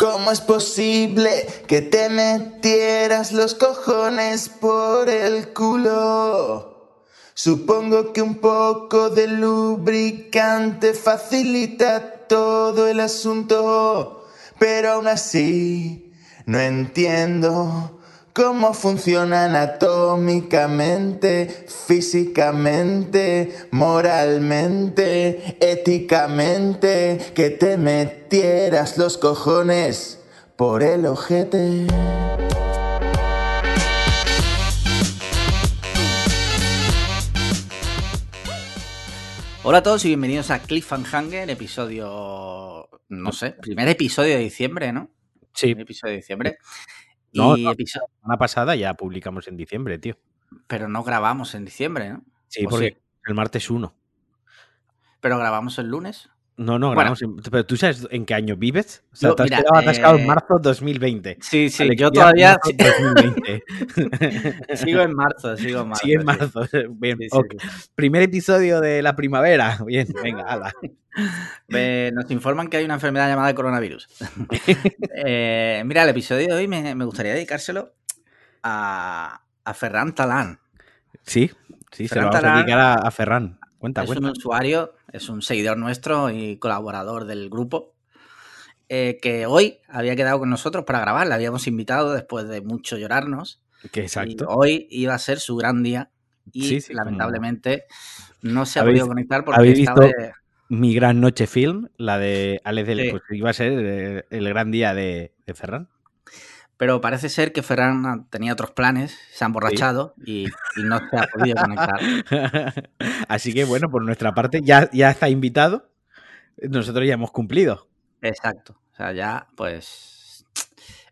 ¿Cómo es posible que te metieras los cojones por el culo? Supongo que un poco de lubricante facilita todo el asunto, pero aún así no entiendo cómo funciona anatómicamente, físicamente, moralmente, éticamente, que te metieras los cojones por el ojete. Hola a todos y bienvenidos a Cliffhanger, episodio, no sé, primer episodio de diciembre, ¿no? Sí. Primer episodio de diciembre. No, y no, episodio- La semana pasada ya publicamos en diciembre, tío. Pero no grabamos en diciembre, ¿no? Sí, ¿O porque sí? el martes 1. Pero grabamos el lunes. No, no, Bueno. grabamos Pero tú sabes en qué año vives? O sea, Yo, te has mira, quedado atascado en eh, marzo 2020. Sí, sí, yo todavía marzo 2020. sigo en marzo, sigo en marzo. Sí, en sí. marzo. Bien, Sí. Primer episodio de la primavera. Bien, venga, ala. Eh, nos informan que hay una enfermedad llamada coronavirus. Eh, mira, el episodio de hoy me, me gustaría dedicárselo a, a Ferran Talán. Sí, sí, se lo vamos a dedicar a, a Ferran. Cuenta, es cuenta. un usuario, es un seguidor nuestro y colaborador del grupo, eh, que hoy había quedado con nosotros para grabar. Le habíamos invitado después de mucho llorarnos. Que Y exacto. hoy iba a ser su gran día y Sí, sí, como- lamentablemente no se ha ¿Habéis- podido conectar porque estaba visto? de- Mi gran noche film, la de Alex del, Sí. pues iba a ser el, el gran día de, de Ferran. Pero parece ser que Ferran tenía otros planes, se ha emborrachado y, y no se ha podido conectar. Así que bueno, por nuestra parte ya, ya está invitado. Nosotros ya hemos cumplido. Exacto. O sea, ya, pues.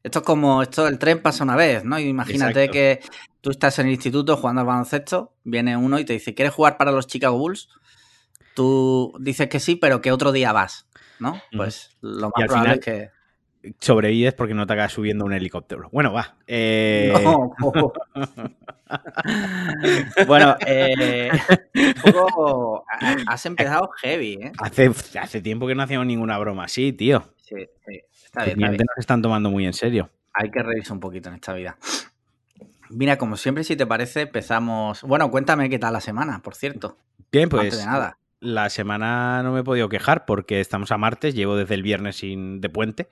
Esto es como. Esto el tren pasa una vez, ¿no? Imagínate Exacto. que tú estás en el instituto jugando al baloncesto, viene uno y te dice, ¿quieres jugar para los Chicago Bulls? Tú dices que sí, pero que otro día vas, ¿no? Pues lo más probable final- es que. Sobrevives porque no te acabas subiendo un helicóptero. Bueno, va. eh, No. bueno, eh, poco. ha- Has empezado heavy, ¿eh? hace, hace tiempo que no hacíamos ninguna broma así, tío. Sí, sí. Está bien, está clientes bien. nos están tomando muy en serio. Hay que reírse un poquito en esta vida. Mira, como siempre, si te parece, empezamos. Bueno, cuéntame qué tal la semana, por cierto. Bien, Antes pues de nada. la semana no me he podido quejar porque estamos a martes, llevo desde el viernes sin, de puente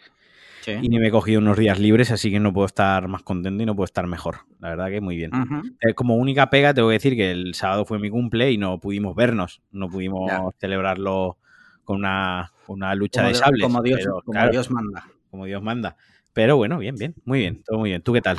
Sí. y ni me he cogido unos días libres, así que no puedo estar más contento y no puedo estar mejor. La verdad que muy bien. Eh, como única pega, tengo que decir que el sábado fue mi cumple y no pudimos vernos, no pudimos Ya. celebrarlo con una, una lucha Como, de sables. como Dios, pero, como claro, Dios manda. como Dios manda. Pero bueno, bien, bien, muy bien, todo muy bien. ¿Tú qué tal?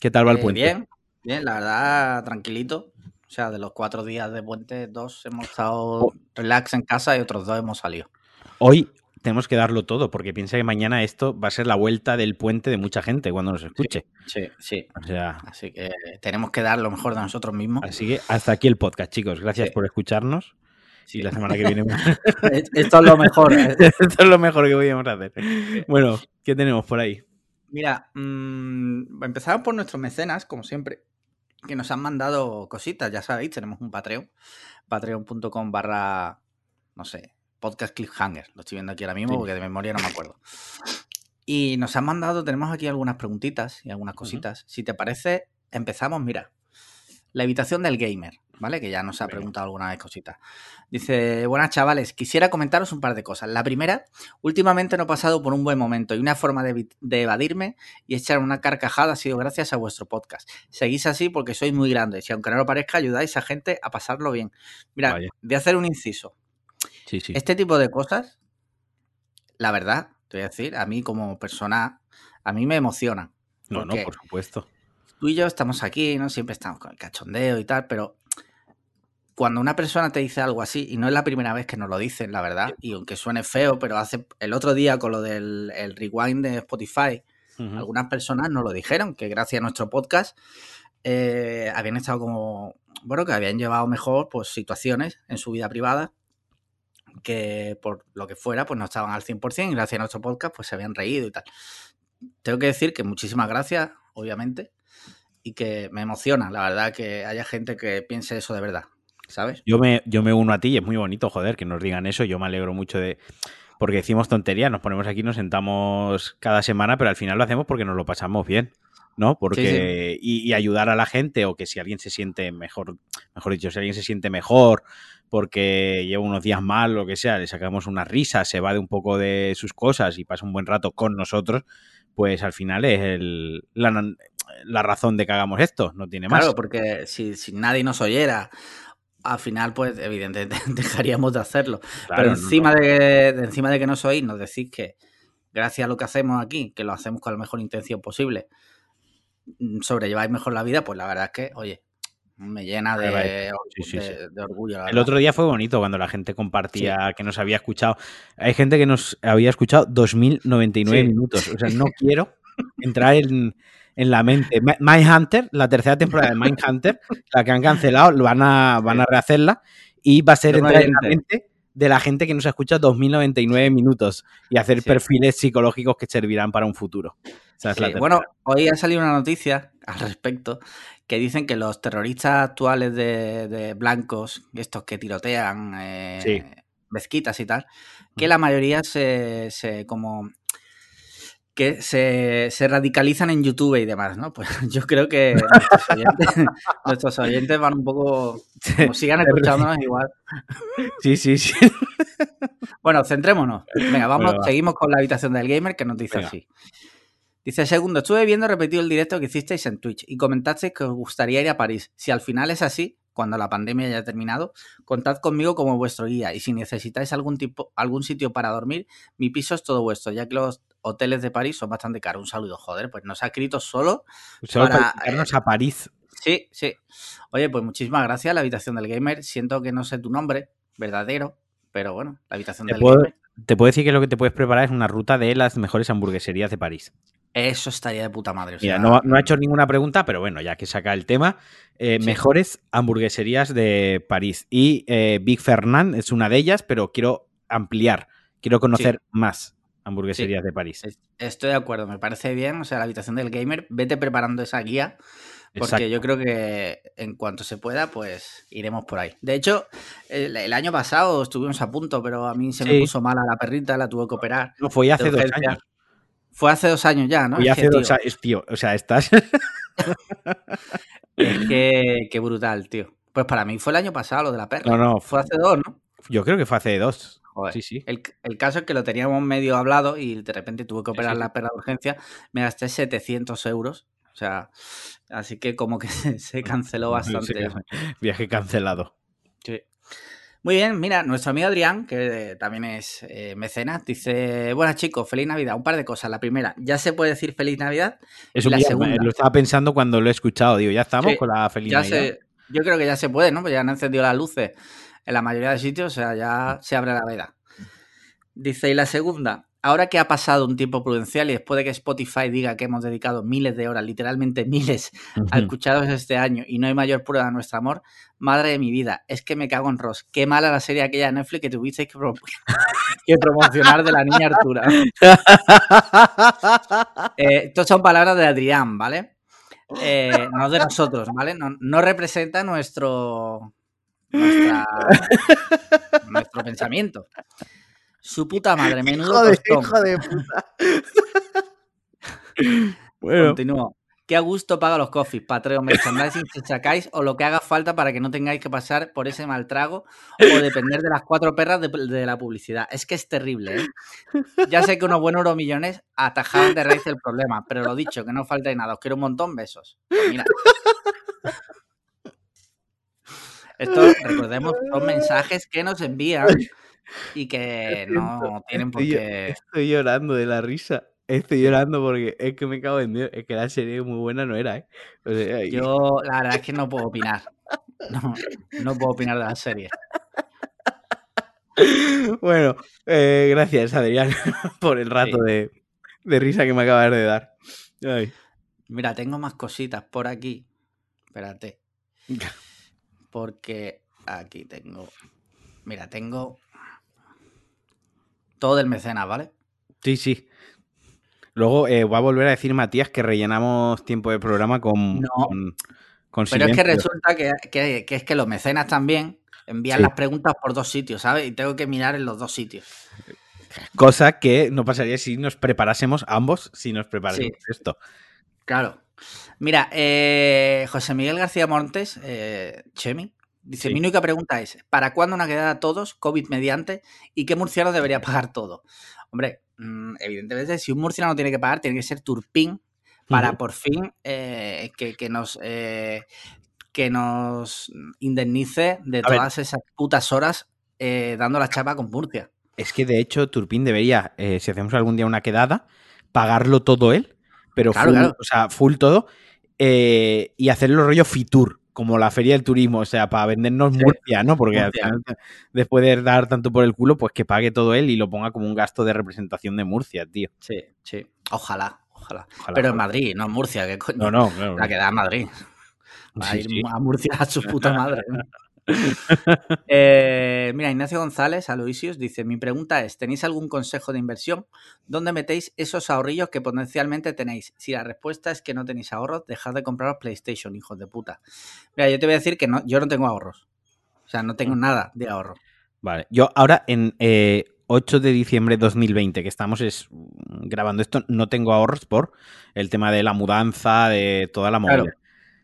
¿Qué tal va el Eh, puente? bien, bien, la verdad, tranquilito. O sea, de los cuatro días de puente, dos hemos estado Oh. relax en casa y otros dos hemos salido. Hoy tenemos que darlo todo porque piensa que mañana esto va a ser la vuelta del puente de mucha gente cuando nos escuche. Sí, sí. O sea, Así que tenemos que dar lo mejor de nosotros mismos. así que hasta aquí el podcast, chicos. Gracias Sí. por escucharnos. Sí. Y la semana que viene Esto es lo mejor. ¿eh? esto es lo mejor que podíamos hacer. Bueno, ¿qué tenemos por ahí? Mira, mm, empezamos por nuestros mecenas, como siempre, que nos han mandado cositas, ya sabéis, tenemos un Patreon, patreon.com barra, no sé, podcast cliffhanger, lo estoy viendo aquí ahora mismo Sí. porque de memoria no me acuerdo. Y nos han mandado, tenemos aquí algunas preguntitas y algunas cositas. Si te parece, empezamos, mira, la habitación del gamer, ¿vale? Que ya nos ha Venga. preguntado alguna vez cositas. Dice, buenas chavales, quisiera comentaros un par de cosas. La primera, últimamente no he pasado por un buen momento y una forma de evadirme y echar una carcajada ha sido gracias a vuestro podcast. Seguís así porque sois muy grandes y aunque no lo parezca, ayudáis a gente a pasarlo bien. Mira, Vaya. voy a hacer un inciso. Sí, sí. Este tipo de cosas, la verdad, te voy a decir, a mí como persona, a mí me emociona. No, no, por supuesto. tú y yo estamos aquí, ¿no? Siempre estamos con el cachondeo y tal, pero cuando una persona te dice algo así, y no es la primera vez que nos lo dicen, la verdad, y aunque suene feo, pero hace el otro día con lo del el rewind de Spotify, algunas personas nos lo dijeron, que gracias a nuestro podcast eh, habían estado como, bueno, que habían llevado mejor pues situaciones en su vida privada que por lo que fuera, pues no estaban al 100% y gracias a nuestro podcast pues se habían reído y tal. Tengo que decir que muchísimas gracias, obviamente, y que me emociona, la verdad, que haya gente que piense eso de verdad, ¿sabes? Yo me, yo me uno a ti y es muy bonito, joder, que nos digan eso. Yo me alegro mucho de. porque decimos tonterías, nos ponemos aquí, nos sentamos cada semana, pero al final lo hacemos porque nos lo pasamos bien. ¿No? Porque, Y, ayudar a la gente, o que si alguien se siente mejor, mejor dicho, si alguien se siente mejor porque lleva unos días mal, lo que sea, le sacamos una risa, se va de un poco de sus cosas y pasa un buen rato con nosotros, pues al final es el, la, razón de que hagamos esto, no tiene más. Claro, porque si, si nadie nos oyera al final, pues evidentemente dejaríamos de hacerlo. Pero encima, De, encima de que nos oís, nos decís que gracias a lo que hacemos aquí, que lo hacemos con la mejor intención posible, sobrelleváis mejor la vida, pues la verdad es que, oye, me llena de, orgullo. El otro día fue bonito cuando la gente compartía que nos había escuchado. Hay gente que nos había escuchado 2099 minutos. O sea, no quiero entrar en, en la mente. Mindhunter, la tercera temporada de Mindhunter, la que han cancelado, van a, van a rehacerla y va a ser entrar en la mente de la gente que nos escucha 2099 minutos y hacer perfiles psicológicos que servirán para un futuro. Bueno, hoy ha salido una noticia al respecto que dicen que los terroristas actuales de, blancos, estos que tirotean eh, mezquitas y tal, que la mayoría se, se como que se, radicalizan en YouTube y demás, ¿no? Pues yo creo que nuestros oyentes, van un poco, como sigan escuchándonos igual. Sí, sí, sí. Bueno, centrémonos. Venga, vamos, seguimos con la habitación del gamer que nos dice así. Dice, segundo, estuve viendo repetido el directo que hicisteis en Twitch y comentasteis que os gustaría ir a París. Si al final es así, cuando la pandemia haya terminado, contad conmigo como vuestro guía y si necesitáis algún tipo, algún sitio para dormir, mi piso es todo vuestro, ya que los hoteles de París son bastante caros. Un saludo, joder, pues nos ha escrito solo, para, irnos a París. Sí, sí. Oye, pues muchísimas gracias, la habitación del gamer. Siento que no sé tu nombre verdadero, pero bueno, la habitación del gamer. Te puedo decir que lo que te puedes preparar es una ruta de las mejores hamburgueserías de París. Eso estaría de puta madre. Mira, no, ha hecho ninguna pregunta, pero bueno, ya que saca el tema, eh, mejores hamburgueserías de París. Y eh, Big Fernand es una de ellas, pero quiero ampliar, quiero conocer más hamburgueserías de París. Estoy de acuerdo, me parece bien. O sea, la habitación del gamer, vete preparando esa guía. Porque yo creo que en cuanto se pueda, pues iremos por ahí. De hecho, el, año pasado estuvimos a punto, pero a mí se me puso mala la perrita, la tuve que operar. No, fue hace dos años. Fue hace dos años ya, ¿no? Y hace dos años, tío. O sea, estás. es que, qué brutal, tío. Pues para mí fue el año pasado lo de la perra. No, no. Fue hace dos, ¿no? Yo creo que fue hace dos. Sí, sí. El, caso es que lo teníamos medio hablado y de repente tuve que operar la perra de urgencia. Me gasté 700 euros. O sea, así que como que se, canceló bastante. viaje cancelado. Sí. Muy bien, mira, nuestro amigo Adrián, que también es eh, mecenas, dice, buenas chicos, feliz Navidad. Un par de cosas. La primera, ¿ya se puede decir feliz Navidad? Eso la segunda, lo estaba pensando cuando lo he escuchado. Digo, ya estamos con la feliz Navidad. yo creo que ya se puede, ¿no? Pues ya han encendido las luces en la mayoría de sitios, o sea, ya se abre la veda. Dice, y la segunda, ahora que ha pasado un tiempo prudencial y después de que Spotify diga que hemos dedicado miles de horas, literalmente miles, a escucharos este año y no hay mayor prueba de nuestro amor, madre de mi vida, es que me cago en Ross. Qué mala la serie aquella de Netflix que tuvisteis que, promocionar de la niña Artura. eh, estas son palabras de Adrián, ¿vale? Eh, no de nosotros, ¿vale? No, no representa nuestro, nuestro pensamiento. Su puta madre, menudo hijo de, puta. bueno. Continúo. Qué a gusto paga los coffees, Patreon, merchandising si sacáis o lo que haga falta para que no tengáis que pasar por ese mal trago o depender de las cuatro perras de, la publicidad. Es que es terrible, ¿eh? Ya sé que unos buenos euromillones atajaban de raíz el problema, pero lo dicho, que no falta nada. Os quiero un montón, besos. Pues mira. Esto, recordemos, son mensajes que nos envían y que no tienen por qué. Estoy llorando de la risa. Estoy llorando porque es que me cago en Dios. Es que la serie muy buena no era, ¿eh? Yo, la verdad es que no puedo opinar. No, no puedo opinar de la serie. Bueno, eh, gracias, Adrián, por el rato de, de, risa que me acabas de dar. Mira, tengo más cositas por aquí. Espérate porque aquí tengo, mira, tengo todo del mecenas, ¿vale? Sí, sí. Luego eh, va a volver a decir Matías que rellenamos tiempo de programa con, no, Pero es que resulta que, es que los mecenas también envían las preguntas por dos sitios, ¿sabes? Y tengo que mirar en los dos sitios. Cosa que no pasaría si nos preparásemos ambos, si nos preparásemos esto. Claro. Mira, eh, José Miguel García Montes, eh, Chemi, dice, mi única pregunta es, ¿para cuándo una quedada a todos, COVID mediante, y qué murciano debería pagar todo? Hombre, mm, evidentemente, si un murciano tiene que pagar, tiene que ser Turpín para por fin eh, que, nos que nos indemnice de todas esas putas horas dando la chapa con Murcia. Es que de hecho Turpín debería, si hacemos algún día una quedada, pagarlo todo él pero full, o sea, full todo, eh, y hacerlo rollo Fitur, como la feria del turismo, o sea, para vendernos Murcia, ¿no? Porque después de dar tanto por el culo, pues que pague todo él y lo ponga como un gasto de representación de Murcia, tío. Sí, sí. Ojalá, ojalá. Pero en Madrid, no en Murcia, ¿qué coño? No, no, claro. La queda en Madrid. Va a ir a Murcia a su puta madre. Eh, mira, Ignacio González, Aloysius, dice: Mi pregunta es: ¿tenéis algún consejo de inversión? ¿Dónde metéis esos ahorrillos que potencialmente tenéis? Si la respuesta es que no tenéis ahorros, dejad de compraros PlayStation, hijos de puta. Mira, yo te voy a decir que no, yo no tengo ahorros. O sea, no tengo mm. nada de ahorro. Vale, yo ahora en 8 eh, de diciembre de 2020, que estamos es, grabando esto, no tengo ahorros por el tema de la mudanza, de toda la movida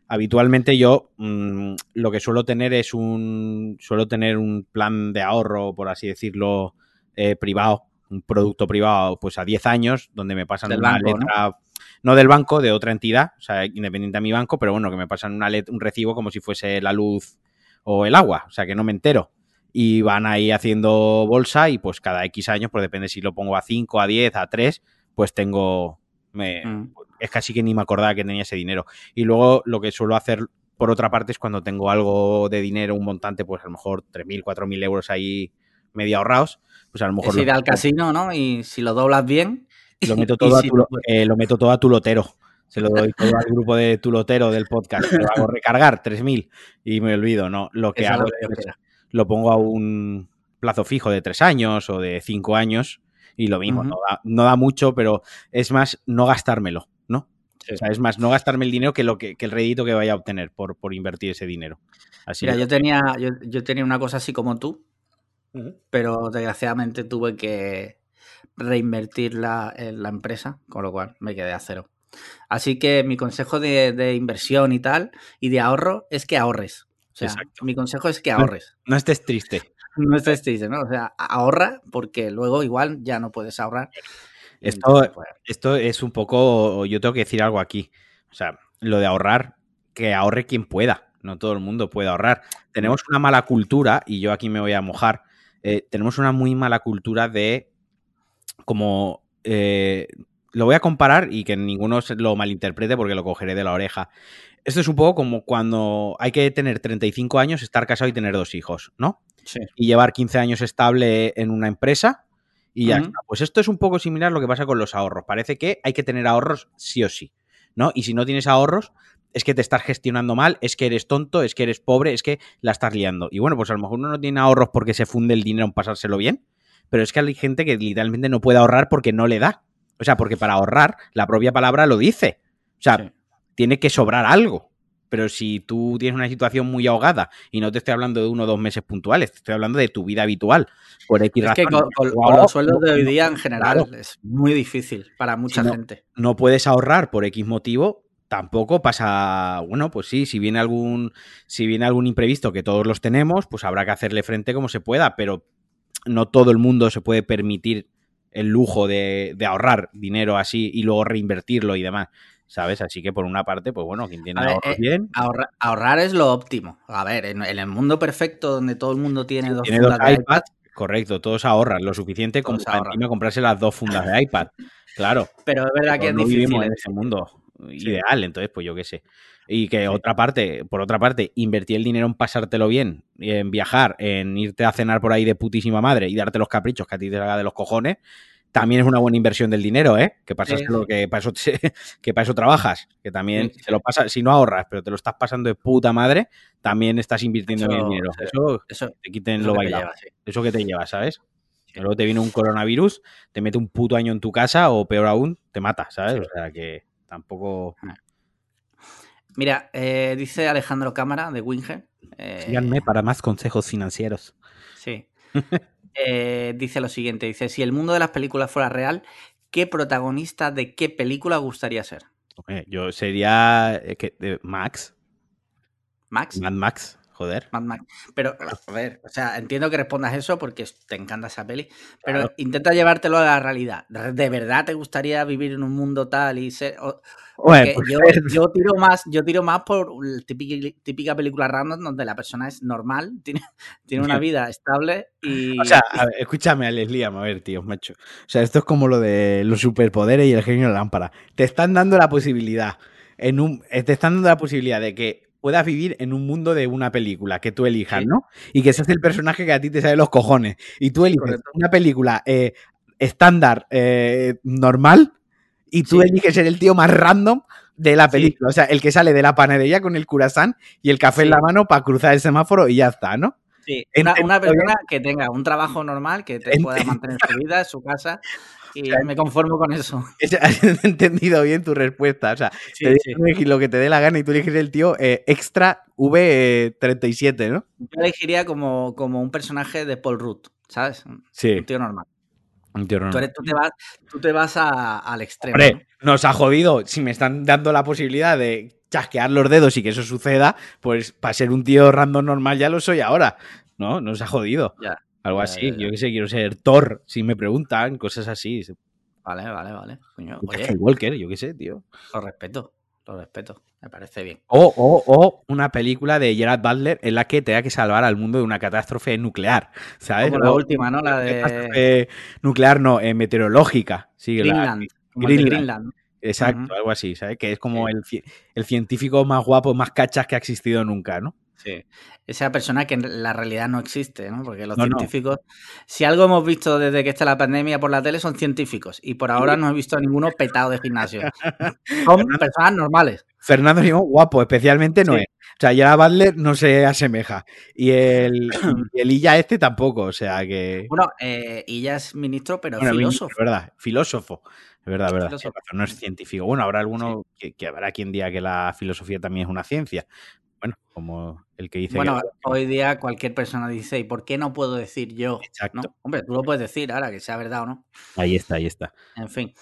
habitualmente yo mm, lo que suelo tener es un suelo tener un plan de ahorro, por así decirlo, eh, privado, un producto privado, pues a 10 años, donde me pasan una letra, ¿no? del banco, de otra entidad, o sea, independiente a mi banco, pero bueno, que me pasan una un recibo como si fuese la luz o el agua, o sea, que no me entero. Y van ahí haciendo bolsa y pues cada X años, pues depende si lo pongo a 5, a 10, a 3, pues tengo, me, mm es casi que ni me acordaba que tenía ese dinero. Y luego lo que suelo hacer por otra parte es cuando tengo algo de dinero, un montante, pues a lo mejor 3.000, 4.000 euros ahí medio ahorrados, pues a lo mejor... Es ir al casino, ¿no? Y si lo doblas bien... Lo meto todo, a, tu, eh, lo meto todo a tu lotero. Se lo doy todo al grupo de tu lotero del podcast. Lo hago recargar 3.000 y me olvido, ¿no? Lo que hago es, lo pongo a un plazo fijo de 3 años o de 5 años y lo mismo, no, da, no da mucho, pero es más no gastármelo o sea, es más, no gastarme el dinero que, lo que, el rédito que vaya a obtener por, por invertir ese dinero. Así Mira, yo tenía, yo, tenía una cosa así como tú, pero desgraciadamente tuve que reinvertir la, en la empresa, con lo cual me quedé a cero. Así que mi consejo de, inversión y tal, y de ahorro, es que ahorres. O sea, mi consejo es que ahorres. No, estés triste. No estés triste, ¿no? O sea, ahorra porque luego igual ya no puedes ahorrar. Esto, esto es un poco, yo tengo que decir algo aquí. O sea, lo de ahorrar, que ahorre quien pueda. No todo el mundo puede ahorrar. Tenemos una mala cultura, y yo aquí me voy a mojar, eh, tenemos una muy mala cultura de como... Eh, lo voy a comparar y que ninguno lo malinterprete porque lo cogeré de la oreja. Esto es un poco como cuando hay que tener 35 años, estar casado y tener dos hijos, ¿no? Sí. Y llevar 15 años estable en una empresa y ya está. Pues esto es un poco similar a lo que pasa con los ahorros. Parece que hay que tener ahorros sí o sí, ¿no? Y si no tienes ahorros, es que te estás gestionando mal, es que eres tonto, es que eres pobre, es que la estás liando. Y bueno, pues a lo mejor uno no tiene ahorros porque se funde el dinero en pasárselo bien, pero es que hay gente que literalmente no puede ahorrar porque no le da. O sea, porque para ahorrar, la propia palabra lo dice. O sea, tiene que sobrar algo. Pero si tú tienes una situación muy ahogada y no te estoy hablando de uno o dos meses puntuales, te estoy hablando de tu vida habitual. Por X es que con, los sueldos de hoy día en general es muy difícil para mucha gente. No puedes ahorrar por X motivo, tampoco pasa, bueno, pues sí, si viene algún, si viene algún imprevisto que todos los tenemos, pues habrá que hacerle frente como se pueda, pero no todo el mundo se puede permitir el lujo de ahorrar dinero así y luego reinvertirlo y demás. ¿Sabes? Así que por una parte, pues bueno, quien tiene ahorros eh, bien. Ahorrar, es lo óptimo. A ver, en, el mundo perfecto donde todo el mundo tiene dos fundas de iPad, correcto, todos ahorran lo suficiente como para comprarse las dos fundas de iPad. Claro. Pero es verdad que es no vivimos en ese mundo ideal, entonces, pues yo qué sé. Y que otra parte, por otra parte, invertir el dinero en pasártelo bien, en viajar, en irte a cenar por ahí de putísima madre y darte los caprichos que a ti te haga de los cojones, también es una buena inversión del dinero, ¿eh? Que pasa lo que para eso que para eso trabajas, que también te lo pasa, si no ahorras, pero te lo estás pasando de puta madre, también estás invirtiendo en el dinero. Eso, te quiten lo bailado. Eso que te lleva, ¿sabes? Luego te viene un coronavirus, te mete un puto año en tu casa o peor aún, te mata, ¿sabes? O sea que tampoco. Ah. Mira, eh, dice Alejandro Cámara de Winger. Eh... Síganme para más consejos financieros. Sí. eh, dice lo siguiente: dice, si el mundo de las películas fuera real, ¿qué protagonista de qué película gustaría ser? yo sería eh, Max. Max. Mad Max. Joder. Mad Max. Pero, a ver, o sea, entiendo que respondas eso porque te encanta esa peli, pero intenta llevarte,lo a la realidad. ¿De verdad te gustaría vivir en un mundo tal y ser... Bueno, yo, yo, tiro más, yo tiro más por típica, típica, película random donde la persona es normal, tiene, tiene una vida estable y. O sea, escúchame, Leslie, a ver, tío, macho. O sea, esto es como lo de los superpoderes y el genio de la lámpara. Te están dando la posibilidad. En un, te están dando la posibilidad de que puedas vivir en un mundo de una película que tú elijas, ¿no? Y que seas el personaje que a ti te sale los cojones. Y tú eliges una película eh, estándar, eh, normal, y tú eliges ser el tío más random de la película. O sea, el que sale de la panadería con el curasán y el café en la mano para cruzar el semáforo y ya está, ¿no? Sí, una, persona que tenga un trabajo normal, que te pueda mantener su vida, su casa, y me conformo con eso. Has entendido bien tu respuesta. O sea, lo que te dé la gana y tú eliges el tío eh, extra V37, ¿no? Yo elegiría como, como un personaje de Paul Rudd, ¿sabes? Sí. Un tío normal. Un tío normal. Tú, te vas, al extremo. Hombre, nos ha jodido. Si me están dando la posibilidad de chasquear los dedos y que eso suceda, pues para ser un tío random normal ya lo soy ahora. ¿No? Nos ha jodido. Ya. Algo así. Yo qué sé, quiero ser Thor, si me preguntan, cosas así. Vale, vale, vale. Coño, Walker, yo qué sé, tío. Lo respeto, lo respeto. Me parece bien. O, o, o una película de Gerard Butler en la que tenga que salvar al mundo de una catástrofe nuclear, ¿sabes? Como la última, ¿no? La de... nuclear, no, eh, meteorológica. Sí, Greenland. Greenland. Exacto, algo así, ¿sabes? Que es como el, el científico más guapo, más cachas que ha existido nunca, ¿no? Sí. Esa persona que en la realidad no existe, ¿no? Porque los científicos, si algo hemos visto desde que está la pandemia por la tele, son científicos. Y por ahora no he visto a ninguno petado de gimnasio. Son personas normales. Fernando Simón, guapo, especialmente no es. O sea, ya Butler no se asemeja. Y el, el Illa este tampoco, o sea que. Bueno, eh, Illa es ministro, pero filósofo. Es verdad, filósofo. Es verdad, verdad. No es científico. Bueno, habrá alguno que, que, habrá quien diga que la filosofía también es una ciencia bueno, como el que dice. Bueno, hoy día cualquier persona dice, ¿y por qué no puedo decir yo? Exacto. Hombre, tú lo puedes decir ahora, que sea verdad o no. Ahí está, ahí está. En fin.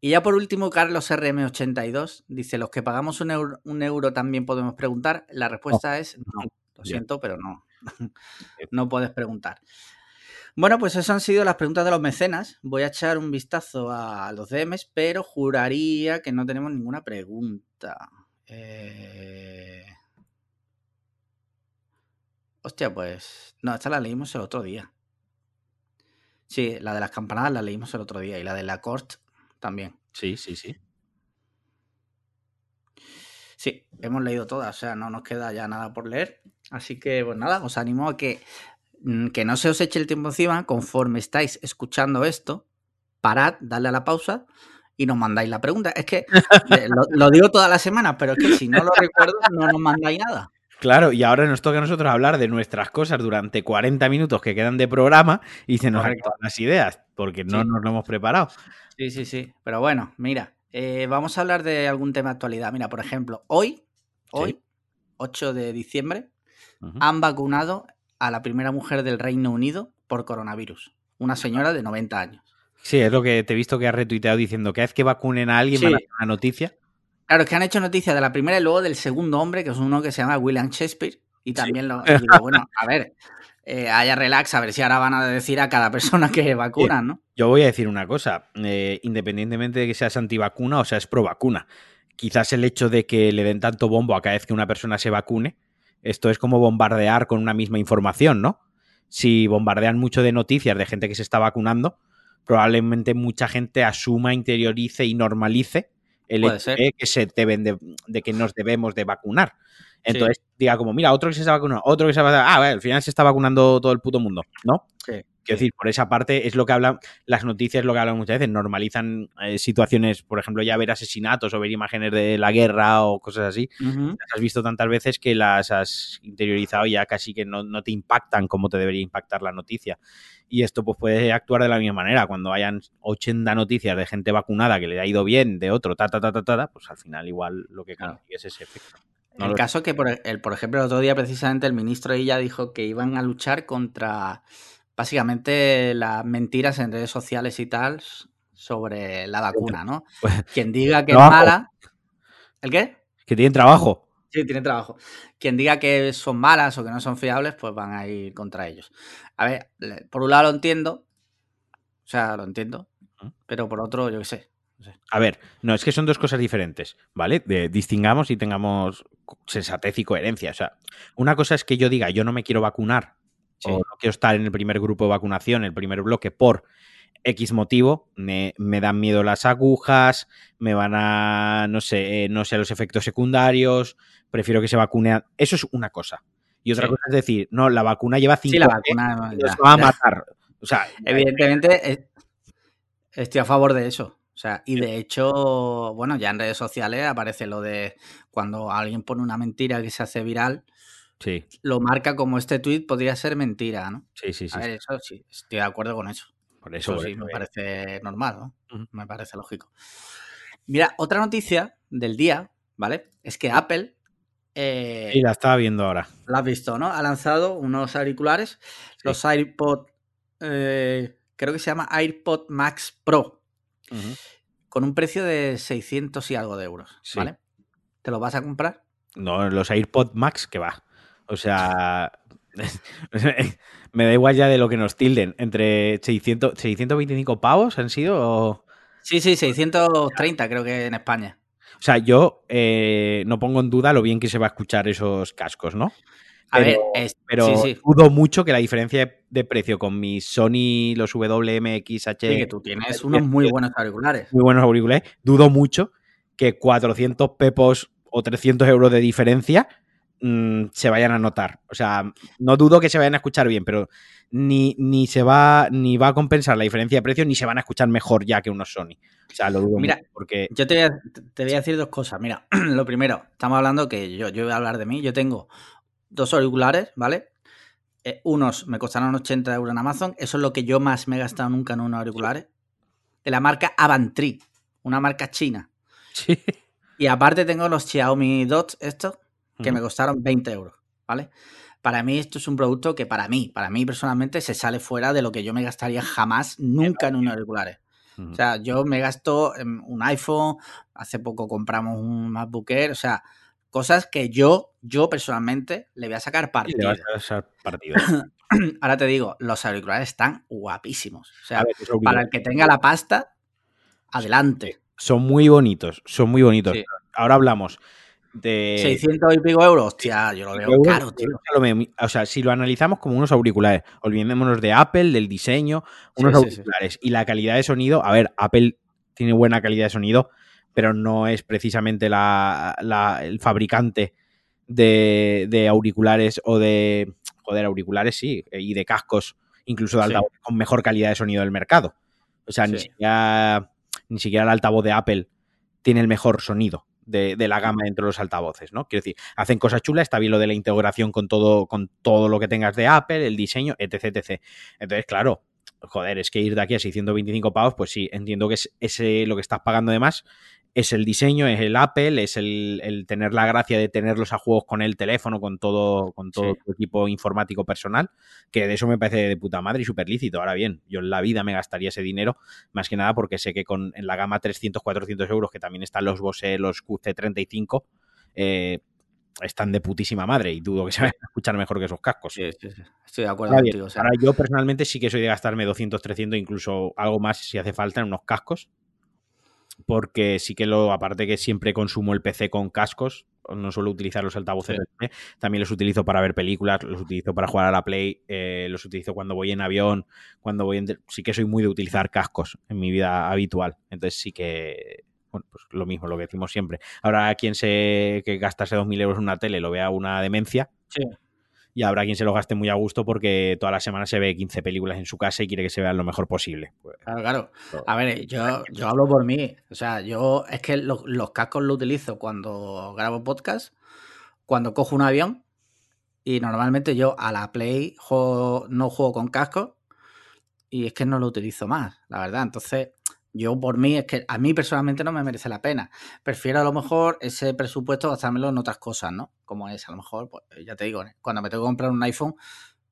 Y ya por último, Carlos RM82 dice: ¿Los que pagamos un euro, un euro también podemos preguntar? La respuesta es no. Lo siento, pero no. no puedes preguntar. Bueno, pues esas han sido las preguntas de los mecenas. Voy a echar un vistazo a los DMs, pero juraría que no tenemos ninguna pregunta. Eh... Hostia, pues. No, esta la leímos el otro día. Sí, la de las campanadas la leímos el otro día. Y la de la Court también. Sí, sí, sí. Sí, hemos leído todas, o sea, no nos queda ya nada por leer. Así que, pues nada, os animo a que, mm, que no se os eche el tiempo encima conforme estáis escuchando esto. Parad, dadle a la pausa y nos mandáis la pregunta. Es que lo, lo, digo toda la semana, pero es que si no lo recuerdo, no nos mandáis nada. Claro, y ahora nos toca a nosotros hablar de nuestras cosas durante 40 minutos que quedan de programa y se nos han las ideas, porque no nos lo hemos preparado. Sí, sí, sí. Pero bueno, mira, eh, vamos a hablar de algún tema de actualidad. Mira, por ejemplo, hoy, hoy, 8 de diciembre, han vacunado a la primera mujer del Reino Unido por coronavirus. Una señora de 90 años. Sí, es lo que te he visto que has retuiteado diciendo que es que vacunen a alguien, sí. una noticia. Claro, es que han hecho noticia de la primera y luego del segundo hombre, que es uno que se llama William Shakespeare. Y también lo digo, bueno, a ver, eh, haya relax, a ver si ahora van a decir a cada persona que vacunan, ¿no? Yo voy a decir una cosa, eh, independientemente de que seas antivacuna o seas pro vacuna, quizás el hecho de que le den tanto bombo a cada vez que una persona se vacune, esto es como bombardear con una misma información, ¿no? Si bombardean mucho de noticias de gente que se está vacunando, probablemente mucha gente asuma, interiorice y normalice el hecho de que se deben de, que nos debemos de vacunar. Entonces, diga como, mira, otro que se está vacunando, otro que se va a Ah, al final se está vacunando todo el puto mundo, ¿no? Sí. Quiero decir, por esa parte es lo que hablan, las noticias lo que hablan muchas veces, normalizan eh, situaciones, por ejemplo, ya ver asesinatos o ver imágenes de la guerra o cosas así. Las has visto tantas veces que las has interiorizado y ya casi que no, no te impactan como te debería impactar la noticia. Y esto pues puede actuar de la misma manera. Cuando hayan 80 noticias de gente vacunada que le ha ido bien, de otro, ta, ta, ta, ta, ta, pues al final igual lo que consigue es ese efecto. el caso que, por, el, por ejemplo, el otro día precisamente el ministro ella dijo que iban a luchar contra básicamente las mentiras en redes sociales y tal sobre la vacuna, ¿no? Pues, Quien diga que es mala. ¿El qué? Que tienen trabajo. Sí, tienen trabajo. Quien diga que son malas o que no son fiables, pues van a ir contra ellos. A ver, por un lado lo entiendo. O sea, lo entiendo. Pero por otro, yo qué sé. A ver, no, es que son dos cosas diferentes, ¿vale? De, distingamos y tengamos sensatez y coherencia. O sea, una cosa es que yo diga, yo no me quiero vacunar o no quiero estar en el primer grupo de vacunación, el primer bloque, por X motivo, me, dan miedo las agujas, me van a, no sé, eh, no sé, los efectos secundarios, prefiero que se vacune. Eso es una cosa. Y otra cosa es decir, no, la vacuna lleva cinco sí, la vacuna va a matar. O sea, evidentemente eh, estoy a favor de eso. O sea, y de hecho, bueno, ya en redes sociales aparece lo de cuando alguien pone una mentira que se hace viral, sí. lo marca como este tweet podría ser mentira, ¿no? Sí, sí, sí. eso sí, estoy de acuerdo con eso. Por eso, sí, me parece normal, ¿no? Me parece lógico. Mira, otra noticia del día, ¿vale? Es que Apple. Eh, y la estaba viendo ahora. La has visto, ¿no? Ha lanzado unos auriculares, los AirPod. Eh, creo que se llama AirPod Max Pro con un precio de 600 y algo de euros, ¿vale? ¿Te lo vas a comprar? No, los AirPod Max que va. O sea, me da igual ya de lo que nos tilden. Entre 600, 625 pavos han sido. Sí, sí, 630 creo que en España. O sea, yo eh, no pongo en duda lo bien que se va a escuchar esos cascos, ¿no? A ver, pero dudo mucho que la diferencia de precio con mis Sony, los WMXH. Sí, que tú tienes unos muy buenos auriculares. Muy buenos auriculares. Dudo mucho que 400 pepos o 300 euros de diferencia mm, se vayan a notar. O sea, no dudo que se vayan a escuchar bien, pero ni, ni se va ni va a compensar la diferencia de precio ni se van a escuchar mejor ya que unos Sony. O sea, lo dudo Mira, porque yo te voy, a, te voy a decir dos cosas. Mira, lo primero, estamos hablando que yo, yo voy a hablar de mí. Yo tengo dos auriculares, ¿vale? Eh, unos me costaron 80 euros en Amazon. Eso es lo que yo más me he gastado nunca en unos auriculares. De la marca Avantri, una marca china. Sí. Y aparte tengo los Xiaomi Dots, estos, que me costaron 20 euros, ¿vale? Para mí esto es un producto que para mí, para mí personalmente, se sale fuera de lo que yo me gastaría jamás, nunca en unos auriculares. O sea, yo me gasto un iPhone, hace poco compramos un MacBook Air, o sea, Cosas que yo, yo personalmente le voy a sacar partido. Ahora te digo, los auriculares están guapísimos. O sea, para el que tenga la pasta, adelante. Son muy bonitos, son muy bonitos. Ahora hablamos de... 600 y pico euros, hostia, yo lo veo caro, tío. O sea, si lo analizamos como unos auriculares, olvidémonos de Apple, del diseño, unos auriculares y la calidad de sonido. A ver, Apple tiene buena calidad de sonido, pero no es precisamente el fabricante de, auriculares o de. Joder, auriculares sí, y de cascos, incluso de altavoz con mejor calidad de sonido del mercado. O sea, ni, siquiera, ni siquiera el altavoz de Apple tiene el mejor sonido. De, la gama dentro de los altavoces, ¿no? Quiero decir, hacen cosas chulas, está bien lo de la integración con todo, con todo lo que tengas de Apple, el diseño, etc, etc. Entonces, claro, joder, es que ir de aquí a 625 pavos, pues sí, entiendo que es ese lo que estás pagando de más, es el diseño, es el Apple, es el, tener la gracia de tenerlos a juegos con el teléfono, con todo, con todo tu equipo informático personal, que de eso me parece de puta madre y súper lícito. Ahora bien, yo en la vida me gastaría ese dinero, más que nada porque sé que con en la gama 300, 400 euros, que también están los Bose, los QC35, eh, están de putísima madre y dudo que se vayan a escuchar mejor que esos cascos. Sí, sí, Estoy de acuerdo contigo. Ahora yo personalmente sí que soy de gastarme 200, 300, incluso algo más si hace falta en unos cascos porque sí que lo, aparte que siempre consumo el PC con cascos, no suelo utilizar los altavoces PC, también los utilizo para ver películas, los utilizo para jugar a la Play, eh, los utilizo cuando voy en avión, cuando voy en... Sí que soy muy de utilizar cascos en mi vida habitual, entonces sí que... Bueno, pues lo mismo, lo que decimos siempre. Ahora, quien se que gastase 2.000 euros en una tele lo vea una demencia. Sí y habrá quien se lo gaste muy a gusto porque toda la semana se ve 15 películas en su casa y quiere que se vean lo mejor posible. Pues, claro, claro. A ver, yo, yo hablo por mí. O sea, yo es que los, cascos los utilizo cuando grabo podcast, cuando cojo un avión y normalmente yo a la Play no juego con cascos y es que no lo utilizo más, la verdad. Entonces, yo por mí es que a mí personalmente no me merece la pena. Prefiero a lo mejor ese presupuesto gastármelo en otras cosas, ¿no? Como es, a lo mejor, pues ya te digo, cuando me tengo que comprar un iPhone,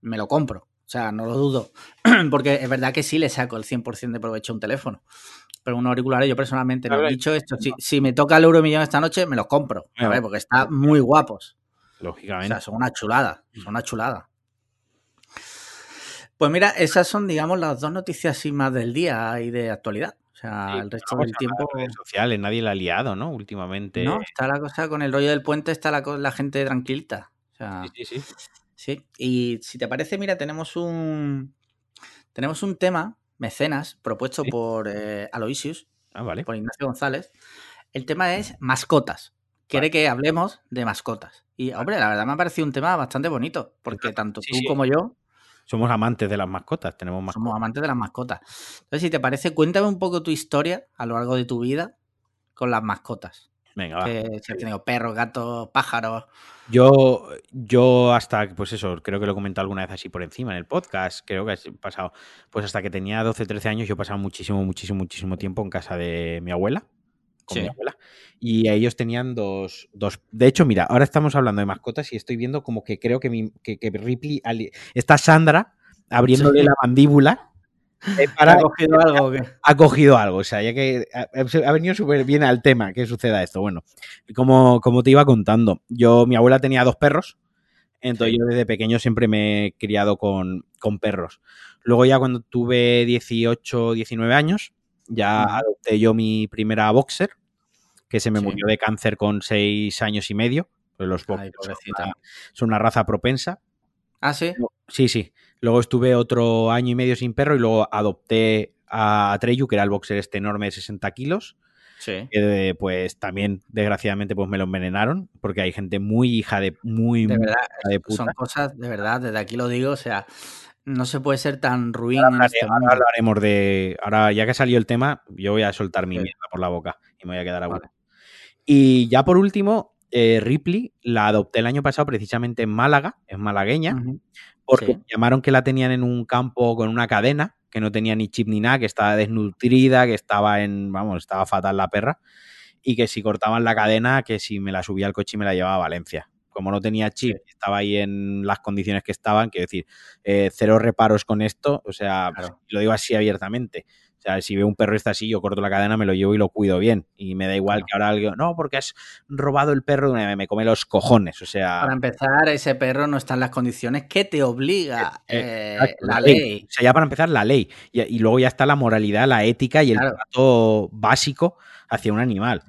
me lo compro. O sea, no lo dudo. Porque es verdad que sí le saco el 100% de provecho a un teléfono. Pero unos auriculares, yo personalmente no he dicho esto. Si, me toca el euro millón esta noche, me los compro. A ver, porque están muy guapos. Lógicamente. O sea, son una chulada. Son una chulada. Pues mira, esas son, digamos, las dos noticias más del día y de actualidad. Sea, el resto del tiempo. redes sociales, nadie la ha liado, ¿no? Últimamente. No, está la cosa con el rollo del puente, está la, la gente tranquilita. O sea, sí, sí, sí. Sí. Y si te parece, mira, tenemos un. Tenemos un tema, mecenas, propuesto por eh, Aloysius. Ah, vale. Por Ignacio González. El tema es mascotas. Quiere que hablemos de mascotas. Y, hombre, la verdad me ha parecido un tema bastante bonito. Porque tanto tú como yo somos amantes de las mascotas, tenemos mascotas. Somos amantes de las mascotas. Entonces, si te parece, cuéntame un poco tu historia a lo largo de tu vida con las mascotas. Venga, va. si has tenido perros, gatos, pájaros. Yo, yo hasta, pues eso, creo que lo he comentado alguna vez así por encima en el podcast, creo que he pasado, pues hasta que tenía 12, 13 años, yo he pasado muchísimo, muchísimo, muchísimo tiempo en casa de mi abuela, con mi abuela. Y ellos tenían dos, dos. De hecho, mira, ahora estamos hablando de mascotas y estoy viendo como que creo que, mi, que, Ripley. Está Sandra abriéndole la mandíbula. Eh, ¿Ha cogido algo? Ha cogido algo, o sea, ya que ha, venido súper bien al tema que suceda esto. Bueno, como, como te iba contando, yo, mi abuela tenía dos perros, entonces yo desde pequeño siempre me he criado con, con, perros. Luego ya cuando tuve 18, 19 años, ya adopté yo mi primera boxer, que se me murió de cáncer con seis años y medio. Pues los boxers son, una, raza propensa. Ah, sí. Sí, sí. Luego estuve otro año y medio sin perro y luego adopté a Treyu, que era el boxer este enorme de 60 kilos. Sí. Que pues también, desgraciadamente, pues me lo envenenaron, porque hay gente muy hija de muy, de verdad, Son cosas, de verdad, desde aquí lo digo, o sea, no se puede ser tan ruin ahora, en este ahora hablaremos de. Ahora, ya que salió el tema, yo voy a soltar mi mierda por la boca y me voy a quedar a vale. Y ya por último, eh, Ripley la adopté el año pasado precisamente en Málaga, es malagueña, porque llamaron que la tenían en un campo con una cadena, que no tenía ni chip ni nada, que estaba desnutrida, que estaba en, vamos, estaba fatal la perra, y que si cortaban la cadena, que si me la subía al coche y me la llevaba a Valencia. Como no tenía chip, estaba ahí en las condiciones que estaban, quiero decir, eh, cero reparos con esto, o sea, lo digo así abiertamente sea, si veo un perro está así, yo corto la cadena, me lo llevo y lo cuido bien. Y me da igual que ahora alguien, no, porque has robado el perro, me come los cojones. O sea. Para empezar, ese perro no está en las condiciones que te obliga eh, eh, la, ley. O sea, ya para empezar, la ley. Y, luego ya está la moralidad, la ética y el trato básico hacia un animal.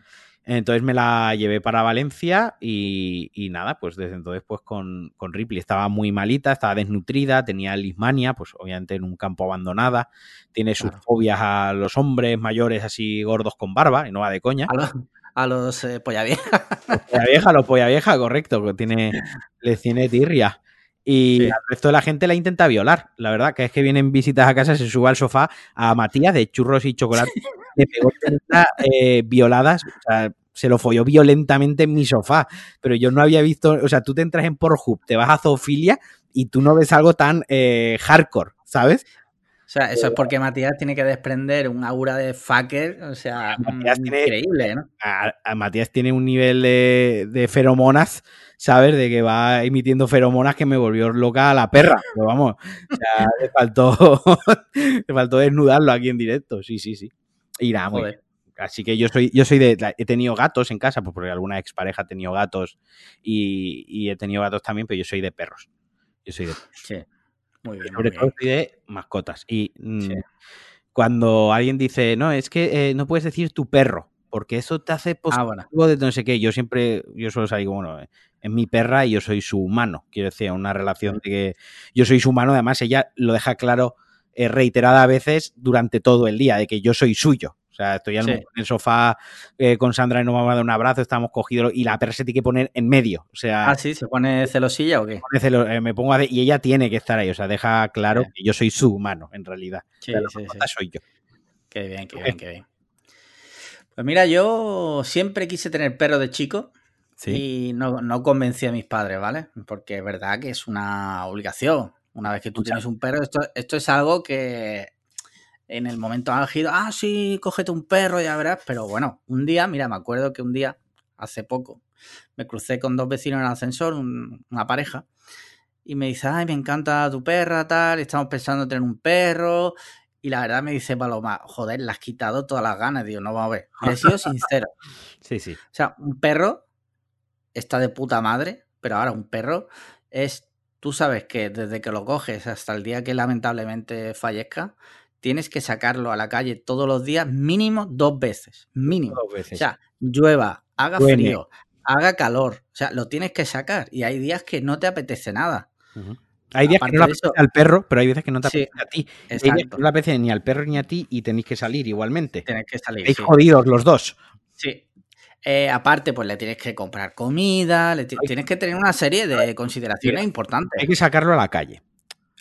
Entonces me la llevé para Valencia y, nada, pues desde entonces pues con, Ripley estaba muy malita, estaba desnutrida, tenía lismania, pues obviamente en un campo abandonada, tiene sus fobias a los hombres mayores así gordos con barba, y no va de coña. A los, a eh, polla vieja. Los polla vieja, los polla vieja, correcto, tiene, le tiene tirria. Y el resto de la gente la intenta violar. La verdad, que es que vienen visitas a casa, se sube al sofá a Matías de churros y chocolate, le pegó 30 eh, violadas. O sea, se lo folló violentamente en mi sofá. Pero yo no había visto, o sea, tú te entras en Pornhub, te vas a zoofilia y tú no ves algo tan eh, hardcore, ¿sabes? O sea, eso es porque Matías tiene que desprender un aura de fucker, o sea, increíble, ¿no? Matías tiene un nivel de, feromonas, ¿sabes? De que va emitiendo feromonas que me volvió loca a la perra. Pero vamos, o sea, le faltó, le faltó desnudarlo aquí en directo, sí, sí, sí. Nada, muy Así que yo soy, yo soy de. He tenido gatos en casa, pues porque alguna expareja ha tenido gatos y, he tenido gatos también, pero yo soy de perros. Yo soy de perros. Sí. Muy bien. Sobre todo soy de mascotas. Y mm, cuando alguien dice, no, es que eh, no puedes decir tu perro, porque eso te hace ah, positivo de no sé qué. Yo siempre, yo solo salgo, bueno, es mi perra y yo soy su humano. Quiero decir, una relación de que yo soy su humano. Además, ella lo deja claro eh, reiterada a veces durante todo el día, de que yo soy suyo. O sea, estoy en el sofá eh, con Sandra y nos vamos a dar un abrazo, estamos cogidos y la perra se tiene que poner en medio. O sea, ah, sí, ¿se pone celosilla o qué? Eh, me pongo a y ella tiene que estar ahí. O sea, deja claro que yo soy su humano, en realidad. Sí, sí, soy yo. Qué bien, qué bien, qué bien. Pues mira, yo siempre quise tener perro de chico. Y no, no, convencí a mis padres, ¿vale? Porque es verdad que es una obligación. Una vez que tú tienes un perro, esto, esto es algo que en el momento álgido, ah, sí, cógete un perro, ya verás. Pero bueno, un día, mira, me acuerdo que un día, hace poco, me crucé con dos vecinos en el ascensor, una pareja, y me dice, ay, me encanta tu perra, tal, estamos pensando en tener un perro. Y la verdad me dice Paloma, joder, le has quitado todas las ganas. Digo, no, vamos a ver. Le he sido sincero. Sí, sí. O sea, un perro está de puta madre, pero ahora un perro es, tú sabes que desde que lo coges hasta el día que lamentablemente fallezca, tienes que sacarlo a la calle todos los días mínimo dos veces. Mínimo. Dos veces. O sea, llueva, haga frío, haga calor. O sea, lo tienes que sacar. Y hay días que no te apetece nada. Hay días que no le eso- apetece al perro, pero hay veces que no te Sí, apetece a ti. Hay días que Exacto. no le apetece ni al perro ni a ti y tenéis que salir igualmente. Tienes que salir. Estáis sí. jodidos los dos. Sí. Eh, aparte, pues le tienes que comprar comida, le tienes que tener una serie de consideraciones importantes. Hay que sacarlo a la calle.